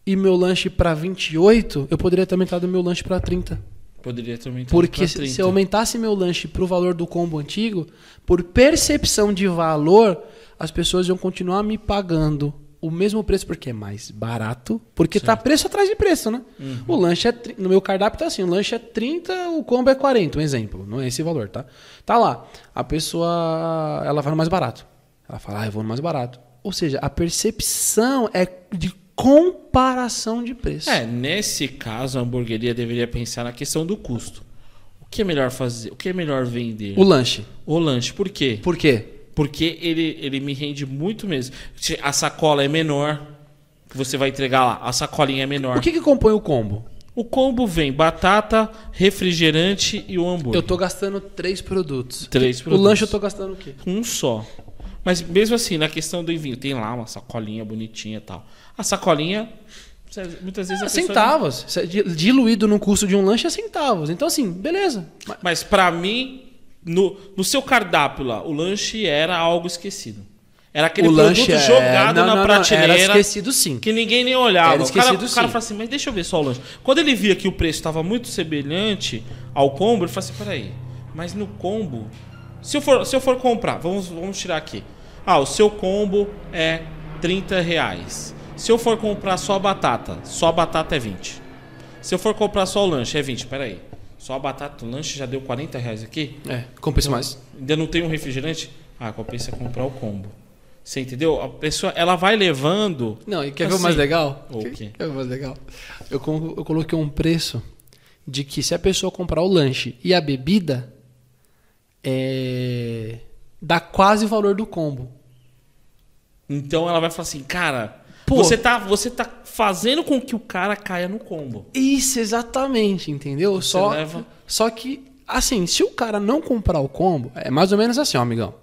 e meu lanche pra 28, eu poderia ter aumentado meu lanche pra 30. Poderia ter Porque pra se 30. se eu aumentasse meu lanche pro valor do combo antigo, por percepção de valor, as pessoas iam continuar me pagando o mesmo preço porque é mais barato, porque tá preço atrás de preço, né? Uhum. O lanche é no meu cardápio tá assim, o lanche é 30, o combo é 40, um exemplo, não é esse valor, tá? Tá lá. A pessoa ela vai no mais barato. Ela fala: "Ah, eu vou no mais barato". Ou seja, a percepção é de comparação de preço. É, nesse caso, a hamburgueria deveria pensar na questão do custo. O que é melhor fazer? O que é melhor vender? O lanche. O lanche. Por quê? Por quê? Porque ele, ele me rende muito mesmo. A sacola é menor, que você vai entregar lá. A sacolinha é menor. O que que compõe o combo? O combo vem batata, refrigerante e o hambúrguer. Eu tô gastando três produtos. Três O produtos. lanche eu tô gastando o quê? Um só. Mas mesmo assim, na questão do envio, tem lá uma sacolinha bonitinha e tal. A sacolinha, muitas vezes a pessoa... Centavos. É di- Diluído no custo de um lanche é centavos. Então, assim, beleza. Mas- pra mim, no, no seu cardápio lá, o lanche era algo esquecido. Era aquele o produto é... jogado não, na não, não, prateleira. Era esquecido sim. Que ninguém nem olhava. Era o cara, o cara sim. fala assim, mas deixa eu ver só o lanche. Quando ele via que o preço estava muito semelhante ao combo, ele fala assim, peraí, mas no combo, se eu for, se eu for comprar, vamos, vamos tirar aqui. Ah, o seu combo é 30 reais. Se eu for comprar só batata, só batata é 20. Se eu for comprar só o lanche, é 20. Peraí, só a batata, o lanche já deu 40 reais aqui? É, compensa mais. Ainda não tem um refrigerante? Ah, compensa comprar o combo. Você entendeu? A pessoa, ela vai levando... Não, e quer ver o Assim, mais legal? o quê? Quer ver o mais legal? Eu, eu coloquei um preço de que se a pessoa comprar o lanche e a bebida, é... dá quase o valor do combo. Então ela vai falar assim, cara, Pô. você tá, você tá fazendo com que o cara caia no combo. Isso, exatamente, entendeu? Você Só, leva- só que, assim, se o cara não comprar o combo, é mais ou menos assim, ó, amigão.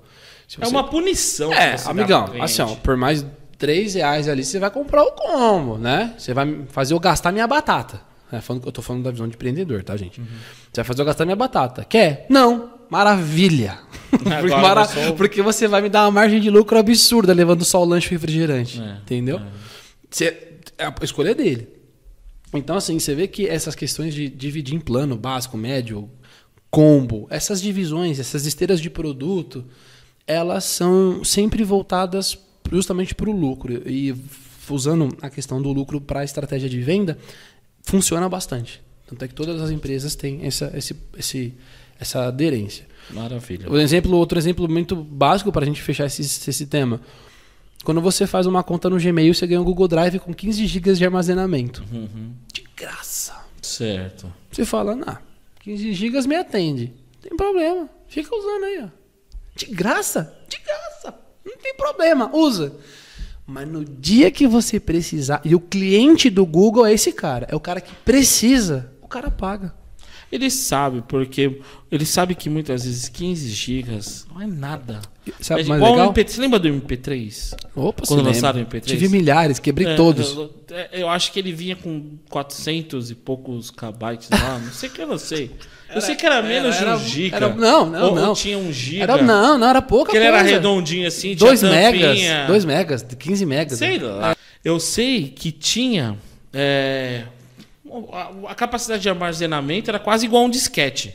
É você- uma punição. É, amigão, assim, ó, por mais 3 reais ali, você vai comprar o combo, né? Você vai fazer eu gastar minha batata. É, falando, eu tô falando da visão de empreendedor, tá, gente? Uhum. Você vai fazer eu gastar minha batata. Quer? Não. Maravilha. Porque, mara- só- porque você vai me dar uma margem de lucro absurda levando só o lanche e o refrigerante. É, entendeu? Você- a escolha é dele. Então, assim, você vê que essas questões de dividir em plano básico, médio, combo, essas divisões, essas esteiras de produto, elas são sempre voltadas justamente para o lucro. E usando a questão do lucro para a estratégia de venda, funciona bastante. Tanto é que todas as empresas têm essa, esse, esse, essa aderência. Maravilha. Exemplo, outro exemplo muito básico para a gente fechar esse, esse tema. Quando você faz uma conta no Gmail, você ganha um Google Drive com 15 GB de armazenamento. Uhum. De graça. Certo. Você fala, não, 15 GB me atende. Não tem problema. Fica usando aí, ó. De graça? De graça. Não tem problema, usa. Mas no dia que você precisar, e o cliente do Google é esse cara, é o cara que precisa, o cara paga. Ele sabe, porque ele sabe que muitas vezes 15 gigas não é nada. Sabe é mais igual legal? o MP3. Você lembra do MP3? Opa, Quando lançaram o MP3? Tive milhares, quebrei É, todos. Eu, eu acho que ele vinha com 400 e poucos kbytes lá. Não sei que eu não sei. Eu sei que era menos era- de um giga. era- não, não, ou, não. Ou tinha um giga. Era, não, não, era pouca ele coisa. era redondinho assim, 2 tinha megas. 2 megas, 15 megas. Sei lá. Eu sei que tinha é, a, a capacidade de armazenamento era quase igual a um disquete.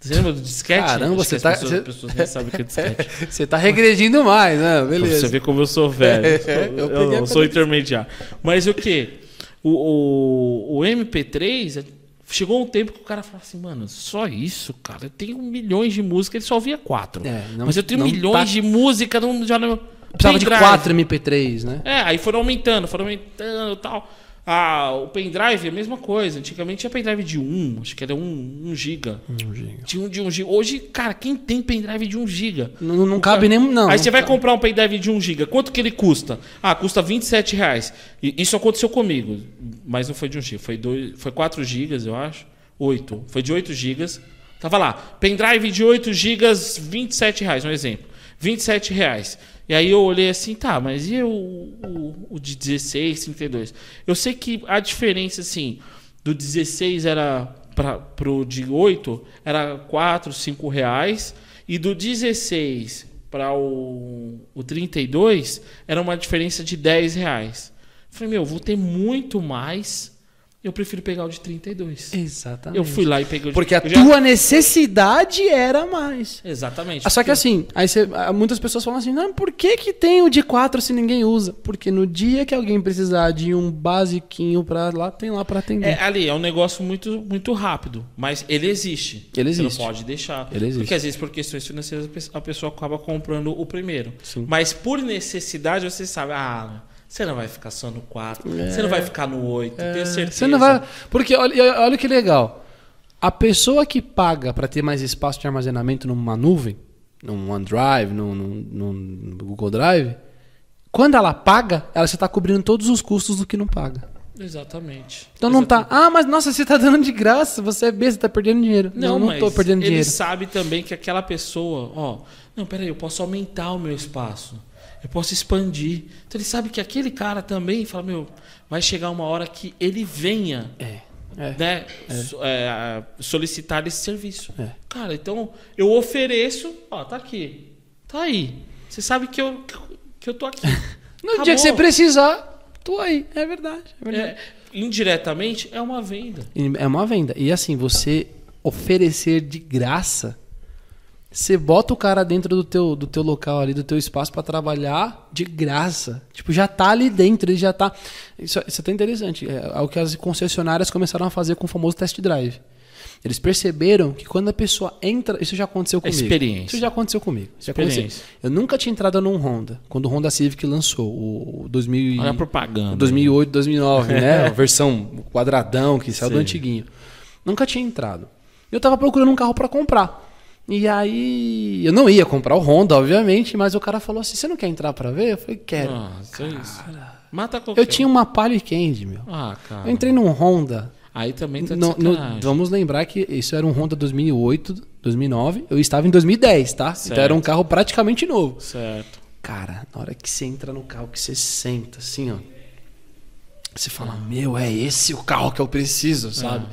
Você lembra do disquete? Caramba, Acho você as tá- Pessoas, você- as pessoas nem sabem o que é disquete. *laughs* Você tá regredindo mais, né? Beleza. você ver como eu sou velho. *laughs* Eu eu não sou intermediário. Mas o que? O, o, o MP3 chegou um tempo que o cara falava assim, mano, só isso, cara. Eu tenho milhões de músicas, ele só ouvia quatro. É, não- Mas eu tenho milhões tá- de músicas, não, já não. Precisava de. 4 MP3, né? É, aí foram aumentando, foram aumentando e tal. Ah, o pendrive é a mesma coisa. Antigamente tinha pendrive de 1, acho que era 1, 1 giga. Tinha um de 1 giga. Hoje, cara, quem tem pendrive de 1 giga? Não, não cabe nem. Não. Aí você vai cabe. comprar um pendrive de 1 GB, quanto que ele custa? Ah, custa 27 reais. E isso aconteceu comigo, mas não foi de 1 GB, foi, dois, foi 4 GB, eu acho. 8. Foi de 8 GB. Tava lá, pendrive de 8 GB, 27 reais, um exemplo. 27 reais. E aí eu olhei assim, tá, mas e o, o, o de 16, 32? Eu sei que a diferença, assim, do 16 era para pro de 8 era 4, 5 reais. E do 16 para o, o 32 era uma diferença de 10 reais. Falei, meu, vou ter muito mais. Eu prefiro pegar o de 32. Exatamente. Eu fui lá e peguei o de Porque a já- tua necessidade era mais. Exatamente. Ah, Só que assim, aí você- ah, muitas pessoas falam assim, não, por que, que tem o de 4 se ninguém usa? Porque no dia que alguém precisar de um basiquinho pra lá, tem lá pra atender. É, ali, é um negócio muito, muito rápido, mas ele existe. Ele Você existe. não pode deixar. Ele existe. Porque às vezes, por questões financeiras, a pessoa acaba comprando o primeiro. Sim. Mas por necessidade, você sabe, ah, você não vai ficar só no 4, É. você não vai ficar no 8, tenho certeza. Você não vai. Porque olha, olha que legal. A pessoa que paga para ter mais espaço de armazenamento numa nuvem, num OneDrive, num, num, num Google Drive, quando ela paga, ela já está cobrindo todos os custos do que não paga. Exatamente. Então não Exatamente. tá. Ah, mas nossa, você tá dando de graça, você é besta, tá perdendo dinheiro. Não, não, mas tô perdendo ele dinheiro. sabe também que aquela pessoa, ó, não, peraí, eu posso aumentar o meu espaço, eu posso expandir. Então ele sabe que aquele cara também fala, meu, vai chegar uma hora que ele venha, É. É. né, so- é, solicitar esse serviço. É. Cara, então eu ofereço, ó, tá aqui, tá aí. Você sabe que eu que eu tô aqui. *laughs* No Acabou. dia que você precisar, tô aí. É verdade. É verdade. É, indiretamente é uma venda. É uma venda. E assim, você oferecer de graça, você bota o cara dentro do teu, do teu local ali, do teu espaço para trabalhar de graça. Tipo, já tá ali dentro, ele já tá. Isso, isso é até interessante. É, é o que as concessionárias começaram a fazer com o famoso test drive. Eles perceberam que quando a pessoa entra. Isso já aconteceu comigo. experiência. Isso já aconteceu comigo. Já Experiência. aconteceu. Eu nunca tinha entrado num Honda. Quando o Honda Civic lançou, o, o 2000 e- Olha a propaganda. 2008, 2009, né? *laughs* A versão quadradão que saiu do Sim. antiguinho. Nunca tinha entrado. Eu tava procurando um carro pra comprar. E aí, eu não ia comprar o Honda, obviamente, mas o cara falou assim: "Você não quer entrar pra ver?" Eu falei: "Quero". Nossa, é isso. Mata qualquer Eu tinha uma Palio Candy, meu. Ah, cara. Eu entrei num Honda. Aí também tá No- no- vamos lembrar que isso era um Honda 2008, 2009. Eu estava em 2010, tá? Certo. Então era um carro praticamente novo. Certo. Cara, na hora que você entra no carro, que você senta assim, ó. Você fala, meu, é esse o carro que eu preciso, sabe?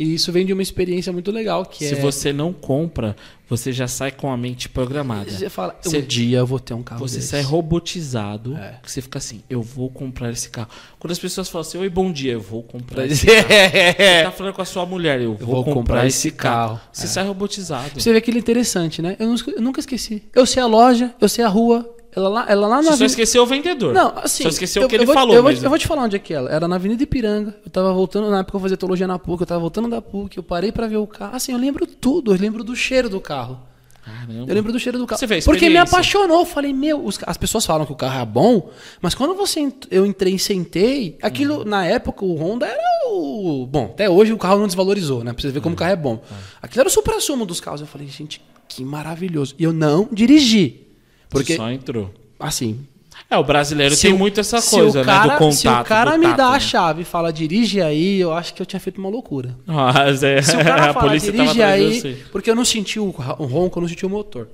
E isso vem de uma experiência muito legal, que Se é... você não compra, você já sai com a mente programada. Você fala, Você- um dia eu vou ter um carro Você desse. sai robotizado, É. que você fica assim, eu vou comprar esse carro. Quando as pessoas falam assim, oi, bom dia, eu vou comprar esse *laughs* carro. Você É. tá falando com a sua mulher, eu vou, vou comprar, comprar esse carro. carro. Você É. sai robotizado. Você vê aquilo interessante, né? Eu, eu nunca esqueci. Eu sei a loja, eu sei a rua. Ela lá, ela lá na Você só Avenida- esqueceu o vendedor. Não, assim. Só esqueceu eu- o que ele vou- falou. Eu vou, eu vou te falar onde é que ela. Era na Avenida Ipiranga. Eu tava voltando, na época eu fazia teologia na PUC, eu tava voltando da PUC, eu parei pra ver o carro. Assim, eu lembro tudo, eu lembro do cheiro do carro. Caramba. Eu lembro do cheiro do carro. Você a Porque me apaixonou. Eu falei, meu, os- as pessoas falam que o carro é bom, mas quando você eu entrei e sentei, aquilo, Uhum. na época, o Honda era o. Bom, até hoje o carro não desvalorizou, né? Pra você ver como o carro é bom. Aquilo era o supra-sumo dos carros. Eu falei, gente, que maravilhoso. E eu não dirigi. Porque, Só entrou. assim, É, o brasileiro se tem o- muito essa coisa, cara, né? Do contato. Se o cara me tato, dá a né? chave e fala, dirige aí, eu acho que eu tinha feito uma loucura. Mas é, Se o cara *laughs* a tava dirige aí, você. porque eu não senti o, ronco, eu não senti o motor.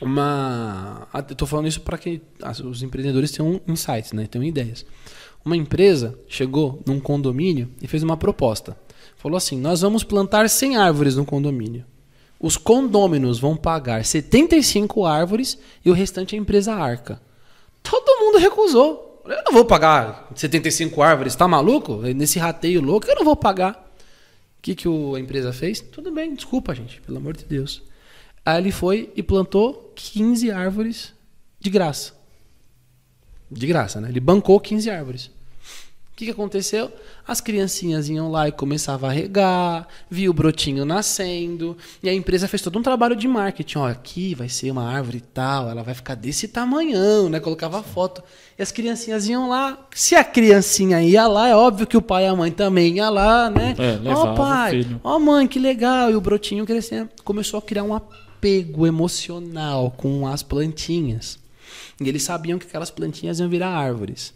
Uma, eu tô falando isso para que os empreendedores tenham insights, né? Tenham ideias. Uma empresa chegou num condomínio e fez uma proposta. Falou assim: "Nós vamos plantar 100 árvores no condomínio. Os condôminos vão pagar 75 árvores e o restante a empresa arca." Todo mundo recusou. Eu não vou pagar 75 árvores, tá maluco? Nesse rateio louco, eu não vou pagar. O que, que a empresa fez? Tudo bem, desculpa, gente, pelo amor de Deus. Aí ele foi e plantou 15 árvores de graça. De graça, né? Ele bancou 15 árvores. O que, que aconteceu? As criancinhas iam lá e começavam a regar, via o brotinho nascendo, e a empresa fez todo um trabalho de marketing. Ó, aqui vai ser uma árvore e tal, ela vai ficar desse tamanhão, né? Colocava foto. E as criancinhas iam lá. Se a criancinha ia lá, é óbvio que o pai e a mãe também ia lá, né? É, ó, o pai, ó, mãe, que legal. E o brotinho crescendo. Começou a criar um apego emocional com as plantinhas. E eles sabiam que aquelas plantinhas iam virar árvores.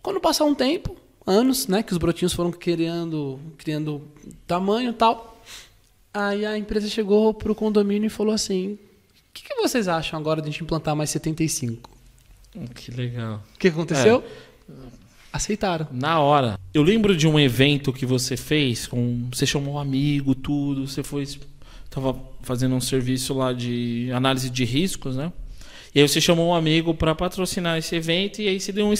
Quando passar um tempo, anos, né, que os brotinhos foram criando, criando tamanho e tal, aí a empresa chegou pro condomínio e falou assim: "O que, que vocês acham agora de a gente implantar mais 75?" Hum, Que legal. O que aconteceu? Aceitaram. Na hora. Eu lembro de um evento que você fez com. Você chamou um amigo, tudo. Você foi. Tava fazendo um serviço lá de análise de riscos, né? E aí você chamou um amigo para patrocinar esse evento e aí você deu um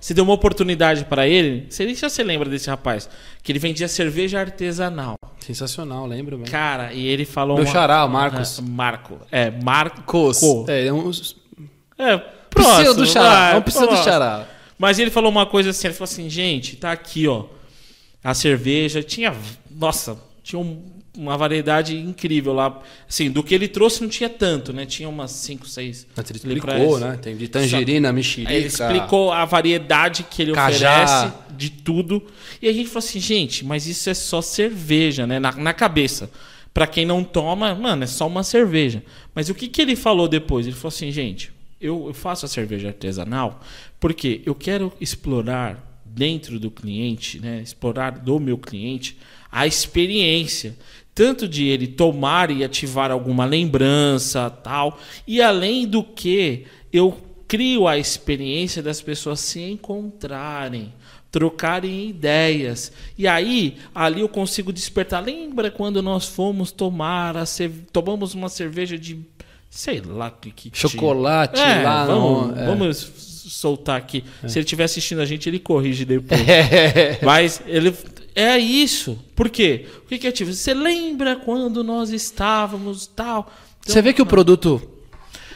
você deu uma oportunidade para ele. Você já se lembra desse rapaz que ele vendia cerveja artesanal. Sensacional, lembro mesmo. Cara, e ele falou Meu uma- xará, o Marcos. É, Marco. É, Marcos. Cos. É, é um É, próximo, do xará. vai, É um pseudo próximo. xará. Mas ele falou uma coisa assim, ele falou assim, gente, tá aqui, ó, a cerveja, tinha, nossa, tinha um- uma variedade incrível lá, assim, do que ele trouxe não tinha tanto, né, tinha umas 5, 6. Mas ele explicou, né? Tem de tangerina, mexerica. Ele explicou a variedade que ele Cajá. oferece de tudo. E a gente falou assim, gente, mas isso é só cerveja, né? Na, na cabeça. Pra quem não toma, mano, é só uma cerveja. Mas o que, que ele falou depois? Ele falou assim, gente, eu, eu faço a cerveja artesanal porque eu quero explorar dentro do cliente, né? Explorar do meu cliente a experiência. Tanto de ele tomar e ativar alguma lembrança, tal. E além do que, eu crio a experiência das pessoas se encontrarem, trocarem ideias. E aí, ali eu consigo despertar. Lembra quando nós fomos tomar a tomamos uma cerveja de sei lá que, que. Chocolate É, lá vamos, é. vamos soltar aqui. Se ele estiver assistindo a gente, ele corrige depois. *laughs* É. Mas ele é isso. Por quê? O que é ativo? Você lembra quando nós estávamos tal? Então, Você vê que o produto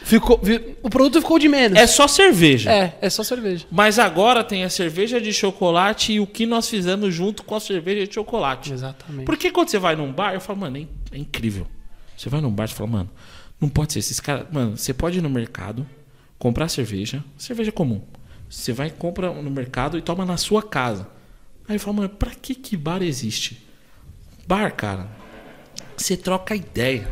ficou. O produto ficou de menos. é só cerveja. É, é só cerveja. Mas agora tem a cerveja de chocolate e o que nós fizemos junto com a cerveja de chocolate. Exatamente. Porque quando você vai num bar, eu falo, mano, é, é incrível. Você vai num bar e fala, mano, não pode ser esses caras. Mano, você pode ir no mercado, comprar cerveja, cerveja comum. Você vai, compra no mercado e toma na sua casa. Aí eu falo, mano, pra que que bar existe? Bar, cara, você troca ideia.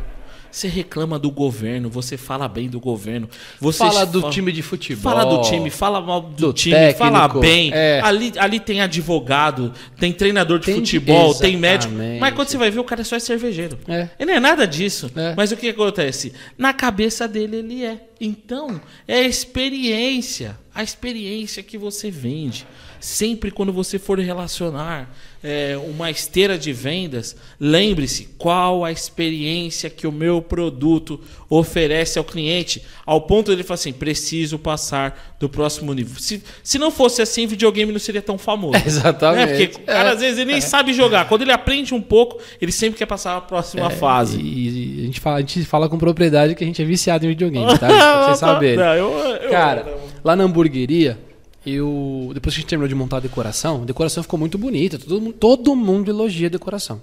Você reclama do governo, você fala bem do governo. Você Fala do fa- time de futebol. Fala do time, fala mal do, Do time, técnico, fala bem. é. Ali, ali tem advogado, tem treinador de Tem- futebol, tem médico. exatamente. Mas quando você vai ver, o cara só é cervejeiro. É. Ele não é nada disso. É. Mas o que acontece? Na cabeça dele, ele é. Então, é a experiência. A experiência que você vende. Sempre quando você for relacionar é, uma esteira de vendas, lembre-se qual a experiência que o meu produto oferece ao cliente. Ao ponto de ele falar assim: preciso passar do próximo nível. Se, se não fosse assim, videogame não seria tão famoso. *laughs* Exatamente. Né? Porque o cara, É. às vezes, ele nem sabe jogar. Quando ele aprende um pouco, ele sempre quer passar a próxima fase. É, E, e a, gente fala, a gente fala com propriedade que a gente é viciado em videogame, tá? Pra vocês *laughs* saberem. Não, eu- eu- Cara, lá na hamburgueria, eu. Depois que a gente terminou de montar a decoração, a decoração ficou muito bonita. Todo, mundo- todo mundo elogia a decoração.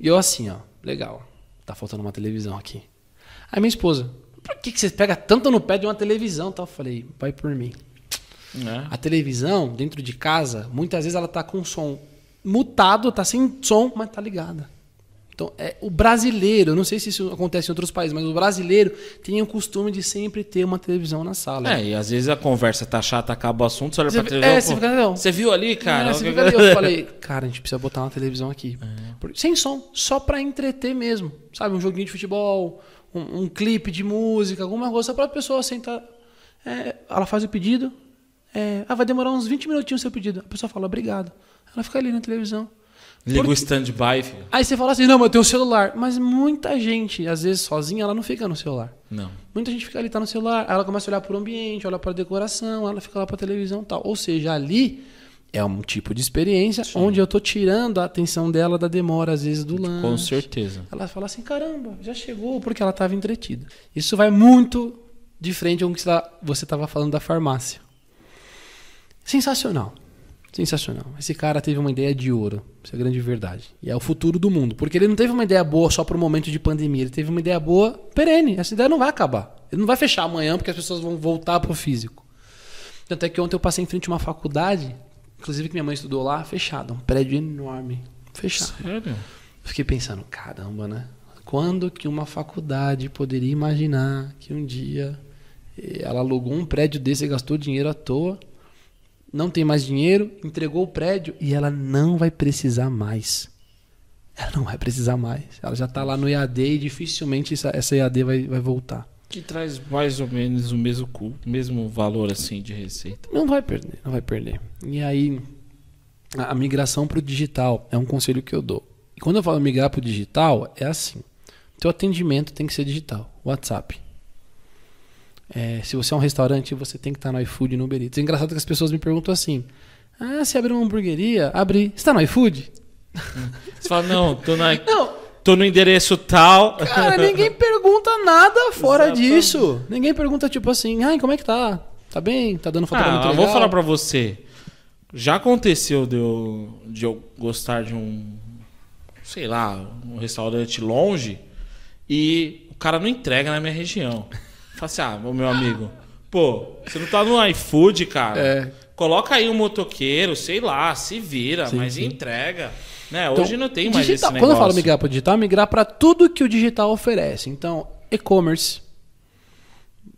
E eu assim, ó, legal. Tá faltando uma televisão aqui. Aí minha esposa, por que, que você pega tanto no pé de uma televisão? Tal? Eu falei, vai por mim. É. A televisão, dentro de casa, muitas vezes ela tá com som mutado, tá sem som, mas tá ligada. Então, é, o brasileiro, eu não sei se isso acontece em outros países, mas o brasileiro tem o costume de sempre ter uma televisão na sala. É, e às vezes a conversa tá chata, acaba o assunto, você olha Você pra televisão. é, você fica, não. você viu ali, cara? É, você fica ali, eu *laughs* falei, cara, a gente precisa botar uma televisão aqui. É. Sem som, só pra entreter mesmo. Sabe, um joguinho de futebol, um, um clipe de música, alguma coisa, só pra pessoa sentar. É, ela faz o pedido, é, ah, vai demorar uns 20 minutinhos o seu pedido. A pessoa fala, obrigado. Ela fica ali na televisão. Liga o stand-by, filho. Aí você fala assim, não, mas eu tenho o celular. Mas muita gente, às vezes sozinha, ela não fica no celular. Não. Muita gente fica ali, tá no celular, aí ela começa a olhar para o ambiente, olha para a decoração, ela fica lá para televisão e tal. Ou seja, ali é um tipo de experiência onde eu tô tirando a atenção dela da demora, às vezes, do lanche. Com certeza. Ela fala assim, caramba, já chegou, porque ela estava entretida. Isso vai muito de frente com o que você estava falando da farmácia. Sensacional. Sensacional. Esse cara teve uma ideia de ouro. Isso é a grande verdade. E é o futuro do mundo. Porque ele não teve uma ideia boa só para o momento de pandemia. Ele teve uma ideia boa perene. Essa ideia não vai acabar. Ele não vai fechar amanhã porque as pessoas vão voltar para o físico. Tanto é que ontem eu passei em frente a uma faculdade, inclusive que minha mãe estudou lá, fechada. Um prédio enorme. Fechado. Sério? Fiquei pensando, caramba, né? Quando que uma faculdade poderia imaginar que um dia eh, ela alugou um prédio desse e gastou dinheiro à toa, não tem mais dinheiro, entregou o prédio e ela não vai precisar mais. Ela não vai precisar mais. Ela já está lá no EAD e dificilmente essa, essa EAD vai, vai voltar. Que traz mais ou menos o mesmo, mesmo valor assim de receita. Não vai perder, não vai perder. E aí, a, a migração para o digital é um conselho que eu dou. E quando eu falo migrar para o digital, é assim: teu atendimento tem que ser digital, WhatsApp. É, se você é um restaurante, você tem que estar no iFood e no Uber Eats. É engraçado que as pessoas me perguntam assim: Ah, se abrir uma hamburgueria. Você está no iFood? *laughs* Você fala, não, tô, na, Não, tô no endereço tal. cara, ninguém pergunta nada fora Exatamente. disso. Ninguém pergunta tipo assim: Ai, como é que tá? Tá bem? Tá dando faturamento Ah, eu legal? vou falar pra você. Já aconteceu de eu, de eu gostar de um, sei lá, um restaurante longe e o cara não entrega na minha região. Fala assim, ah, meu amigo, pô, você não tá no iFood, cara? É. Coloca aí um motoqueiro, sei lá, se vira, Sim, mas sim. entrega. Né? Então, Hoje não tem mais digital, esse Quando eu negócio. falo migrar para digital, migrar para tudo que o digital oferece. Então, e-commerce.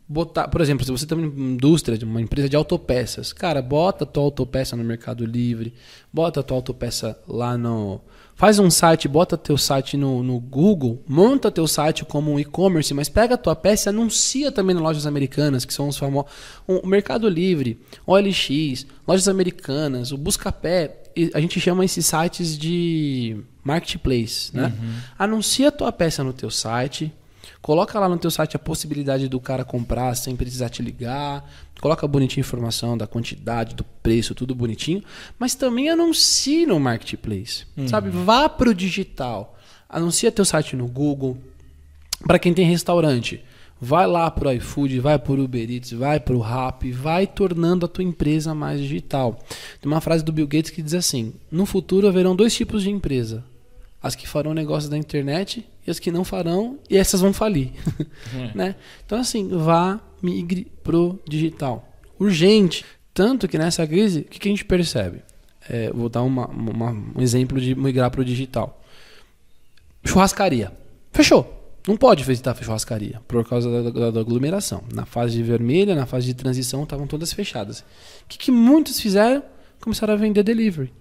Botar, por exemplo, se você tem uma indústria, uma empresa de autopeças, cara, bota a tua autopeça no Mercado Livre, bota a tua autopeça lá no. Faz um site, bota teu site no, no Google, monta teu site como um e-commerce, mas pega a tua peça e anuncia também nas lojas americanas, que são os famosos. O Mercado Livre, OLX, lojas americanas, o Buscapé, a gente chama esses sites de marketplace, né? Anuncia a tua peça no teu site, coloca lá no teu site a possibilidade do cara comprar sem precisar te ligar, coloca bonitinho a informação da quantidade, do preço, tudo bonitinho, mas também anuncie no marketplace, sabe? Vá pro digital, anuncia teu site no Google, para quem tem restaurante, vai lá pro iFood, vai pro Uber Eats, vai pro Rappi, vai tornando a tua empresa mais digital. Tem uma frase do Bill Gates que diz assim: "No futuro haverão dois tipos de empresa: as que farão negócio da internet e as que não farão, e essas vão falir". *laughs* né? Então assim, vá migre pro digital. Urgente, tanto que nessa crise, o que, que a gente percebe? É, vou dar uma- uma- um exemplo de migrar pro digital. Churrascaria. Fechou. Não pode visitar a churrascaria por causa da, da- da aglomeração. Na fase de vermelha, na fase de transição, estavam todas fechadas. O que, que muitos fizeram? Começaram a vender delivery.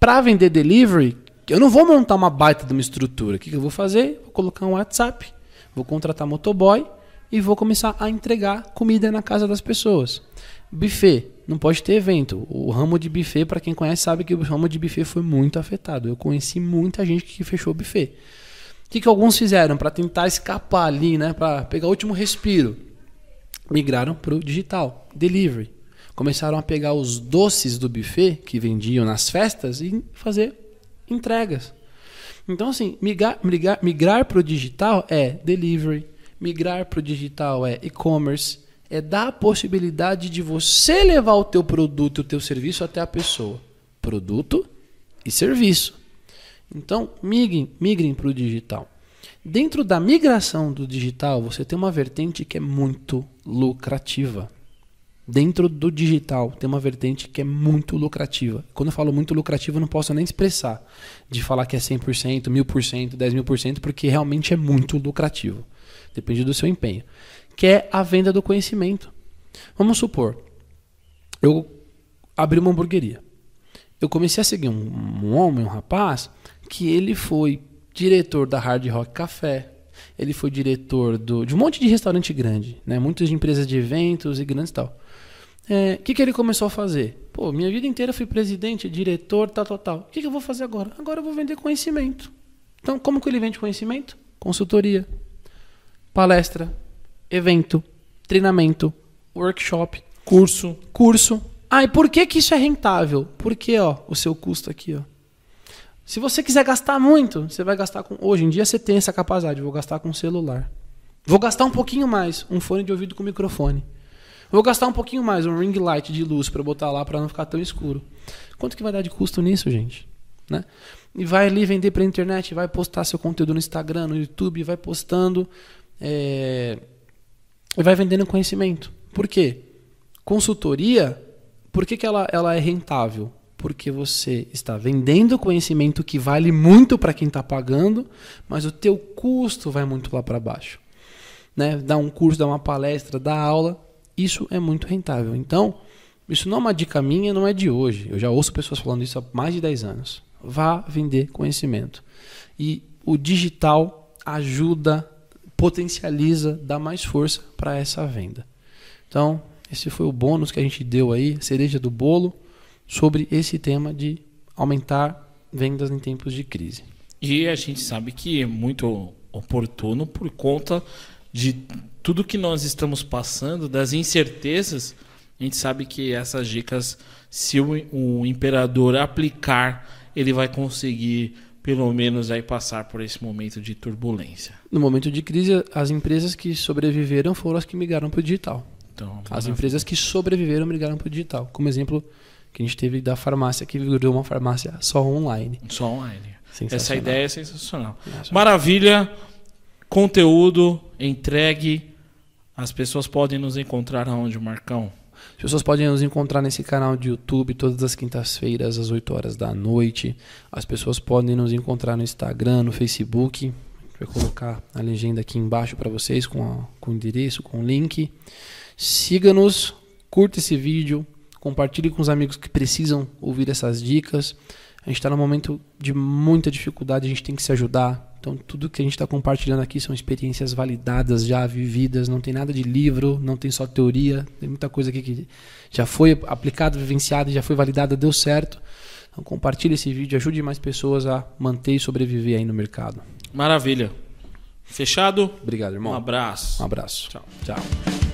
Para vender delivery, eu não vou montar uma baita de uma estrutura. O que, que eu vou fazer? Vou colocar um WhatsApp, vou contratar motoboy e vou começar a entregar comida na casa das pessoas. Buffet, não pode ter evento. O ramo de buffet, para quem conhece, sabe que o ramo de buffet foi muito afetado. Eu conheci muita gente que fechou buffet. O que, que alguns fizeram para tentar escapar ali, né? Para pegar o último respiro? Migraram para o digital, delivery. Começaram a pegar os doces do buffet que vendiam nas festas e fazer entregas. Então, assim, migrar, migrar, migrar para o digital é delivery, migrar para o digital é e-commerce, é dar a possibilidade de você levar o teu produto, o teu serviço até a pessoa. Produto e serviço. Então, migrem, migrem para o digital. Dentro da migração do digital, você tem uma vertente que é muito lucrativa. Dentro do digital, tem uma vertente que é muito lucrativa. Quando eu falo muito lucrativa, eu não posso nem expressar de falar que é 100%, 1000%, 10 mil por cento, porque realmente é muito lucrativo. Depende do seu empenho. Que é a venda do conhecimento. Vamos supor, eu abri uma hamburgueria eu comecei a seguir um, um homem, um rapaz, que ele foi diretor da Hard Rock Café, ele foi diretor do, de um monte de restaurante grande, né? muitas empresas de eventos e grandes e tal. é, o que, que ele começou a fazer? Pô, minha vida inteira fui presidente, diretor, tal, tal, tal. O que, que eu vou fazer agora? Agora eu vou vender conhecimento. Então, como que ele vende conhecimento? Consultoria, palestra, evento, treinamento, workshop, Curso. curso. Ah, e por que, que isso é rentável? Porque, ó, o seu custo aqui, ó. Se você quiser gastar muito, você vai gastar com. Hoje em dia você tem essa capacidade, vou gastar com celular. Vou gastar um pouquinho mais, um fone de ouvido com microfone. Vou gastar um pouquinho mais, um ring light de luz para botar lá para não ficar tão escuro. Quanto que vai dar de custo nisso, gente? Né? E vai ali vender para internet, vai postar seu conteúdo no Instagram, no YouTube, vai postando é... e vai vendendo conhecimento. Por quê? Consultoria, por que, que ela, ela é rentável? Porque você está vendendo conhecimento que vale muito para quem está pagando, mas o teu custo vai muito lá para baixo. Né? Dar um curso, dar uma palestra, dar aula, isso é muito rentável. Então, isso não é uma dica minha, não é de hoje. Eu já ouço pessoas falando isso há mais de 10 anos. Vá vender conhecimento. E o digital ajuda, potencializa, dá mais força para essa venda. Então, esse foi o bônus que a gente deu aí, cereja do bolo, sobre esse tema de aumentar vendas em tempos de crise. E a gente sabe que é muito oportuno por conta de tudo que nós estamos passando, das incertezas. A gente sabe que essas dicas, se o, o imperador aplicar, ele vai conseguir pelo menos aí passar por esse momento de turbulência. No momento de crise, as empresas que sobreviveram foram as que migraram para o digital. Então, As empresas que sobreviveram migraram para o digital. Como exemplo que a gente teve da farmácia, que virou uma farmácia só online. Só online. Essa ideia é sensacional. Maravilha. Conteúdo entregue. As pessoas podem nos encontrar aonde, Marcão? As pessoas podem nos encontrar nesse canal de YouTube todas as quintas-feiras, às 8 horas da noite. As pessoas podem nos encontrar no Instagram, no Facebook. Vai colocar a legenda aqui embaixo para vocês com, a- com o endereço, com o link. Siga-nos, curta esse vídeo, compartilhe com os amigos que precisam ouvir essas dicas. A gente está num momento de muita dificuldade, a gente tem que se ajudar. Então, tudo que a gente está compartilhando aqui são experiências validadas, já vividas, não tem nada de livro, não tem só teoria, tem muita coisa aqui que já foi aplicada, vivenciada, já foi validada, deu certo. Então, compartilhe esse vídeo, ajude mais pessoas a manter e sobreviver aí no mercado. Maravilha. Fechado? Obrigado, Um irmão. abraço. Um abraço. Tchau. Tchau.